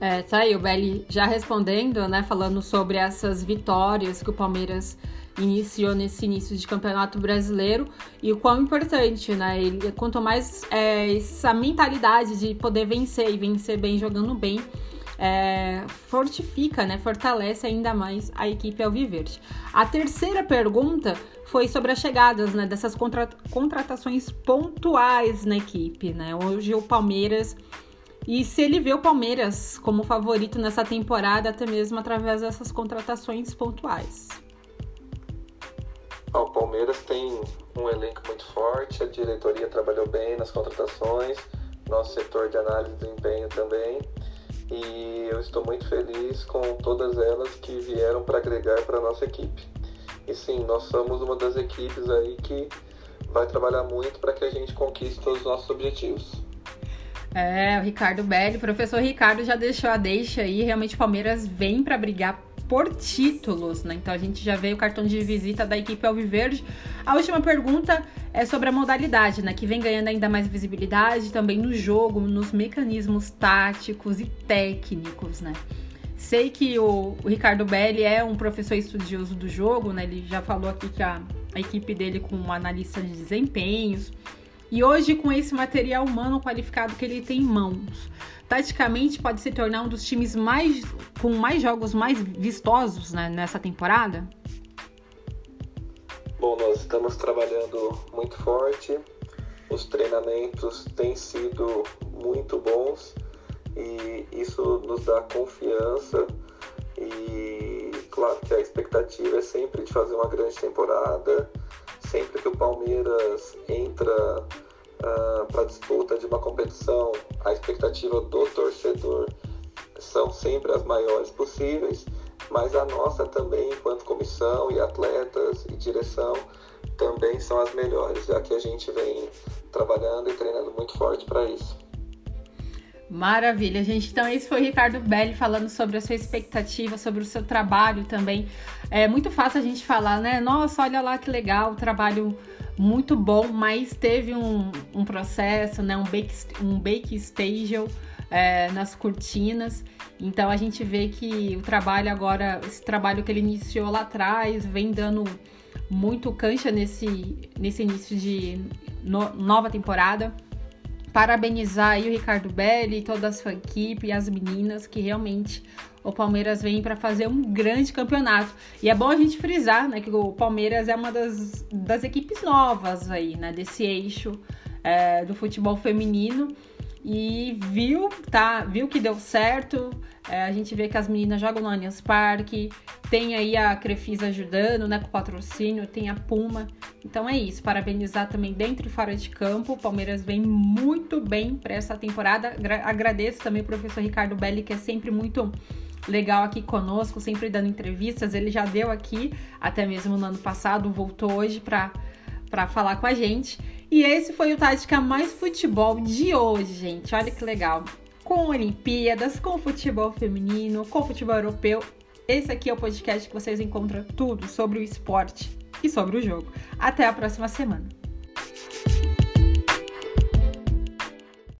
É, tá aí o Belly já respondendo, né, falando sobre essas vitórias que o Palmeiras iniciou nesse início de campeonato brasileiro e o quão importante, né? Ele, quanto mais é, essa mentalidade de poder vencer e vencer bem, jogando bem, é, fortifica, né? Fortalece ainda mais a equipe Alviverde. A terceira pergunta foi sobre as chegadas, né? Dessas contra contratações pontuais na equipe, né? Hoje o Palmeiras e se ele vê o Palmeiras como favorito nessa temporada, até mesmo através dessas contratações pontuais. O Palmeiras tem um elenco muito forte, a diretoria trabalhou bem nas contratações, nosso setor de análise de desempenho também. E eu estou muito feliz com todas elas que vieram para agregar para nossa equipe. E sim, nós somos uma das equipes aí que vai trabalhar muito para que a gente conquiste todos os nossos objetivos. É, o Ricardo Belli, o professor Ricardo já deixou a deixa aí. Realmente o Palmeiras vem para brigar por títulos, né? Então a gente já veio o cartão de visita da equipe Alviverde. A última pergunta é sobre a modalidade, né? Que vem ganhando ainda mais visibilidade também no jogo, nos mecanismos táticos e técnicos, né? Sei que o, o Ricardo Belli é um professor estudioso do jogo, né? Ele já falou aqui que a, a equipe dele com um analista de desempenhos e hoje, com esse material humano qualificado que ele tem em mãos, taticamente pode se tornar um dos times mais com mais jogos mais vistosos né, nessa temporada? Bom, nós estamos trabalhando muito forte, os treinamentos têm sido muito bons e isso nos dá confiança. E claro que a expectativa é sempre de fazer uma grande temporada, sempre que o Palmeiras entra uh, para a disputa de uma competição, a expectativa do torcedor são sempre as maiores possíveis, mas a nossa também, enquanto comissão e atletas e direção, também são as melhores, já que a gente vem trabalhando e treinando muito forte para isso. Maravilha, gente. Então, esse foi o Ricardo Belli falando sobre a sua expectativa, sobre o seu trabalho também. É muito fácil a gente falar, né? Nossa, olha lá que legal, o trabalho muito bom, mas teve um, um processo, né? Um bake, um bake stage é, nas cortinas. Então, a gente vê que o trabalho agora, esse trabalho que ele iniciou lá atrás, vem dando muito cancha nesse, nesse início de no, nova temporada parabenizar aí o Ricardo Belli, toda a sua equipe e as meninas que realmente o Palmeiras vem para fazer um grande campeonato. E é bom a gente frisar, né, que o Palmeiras é uma das, das equipes novas aí, né, desse eixo é, do futebol feminino e viu, tá, viu que deu certo. É, a gente vê que as meninas jogam no Allianz Parque, tem aí a Crefisa ajudando, né, com patrocínio, tem a Puma. Então é isso, parabenizar também dentro e fora de campo. O Palmeiras vem muito bem para essa temporada. Agradeço também o professor Ricardo Belli, que é sempre muito legal aqui conosco, sempre dando entrevistas. Ele já deu aqui, até mesmo no ano passado, voltou hoje para falar com a gente. E esse foi o Tática Mais Futebol de hoje, gente. Olha que legal. Com Olimpíadas, com futebol feminino, com futebol europeu. Esse aqui é o podcast que vocês encontram tudo sobre o esporte e sobre o jogo. Até a próxima semana.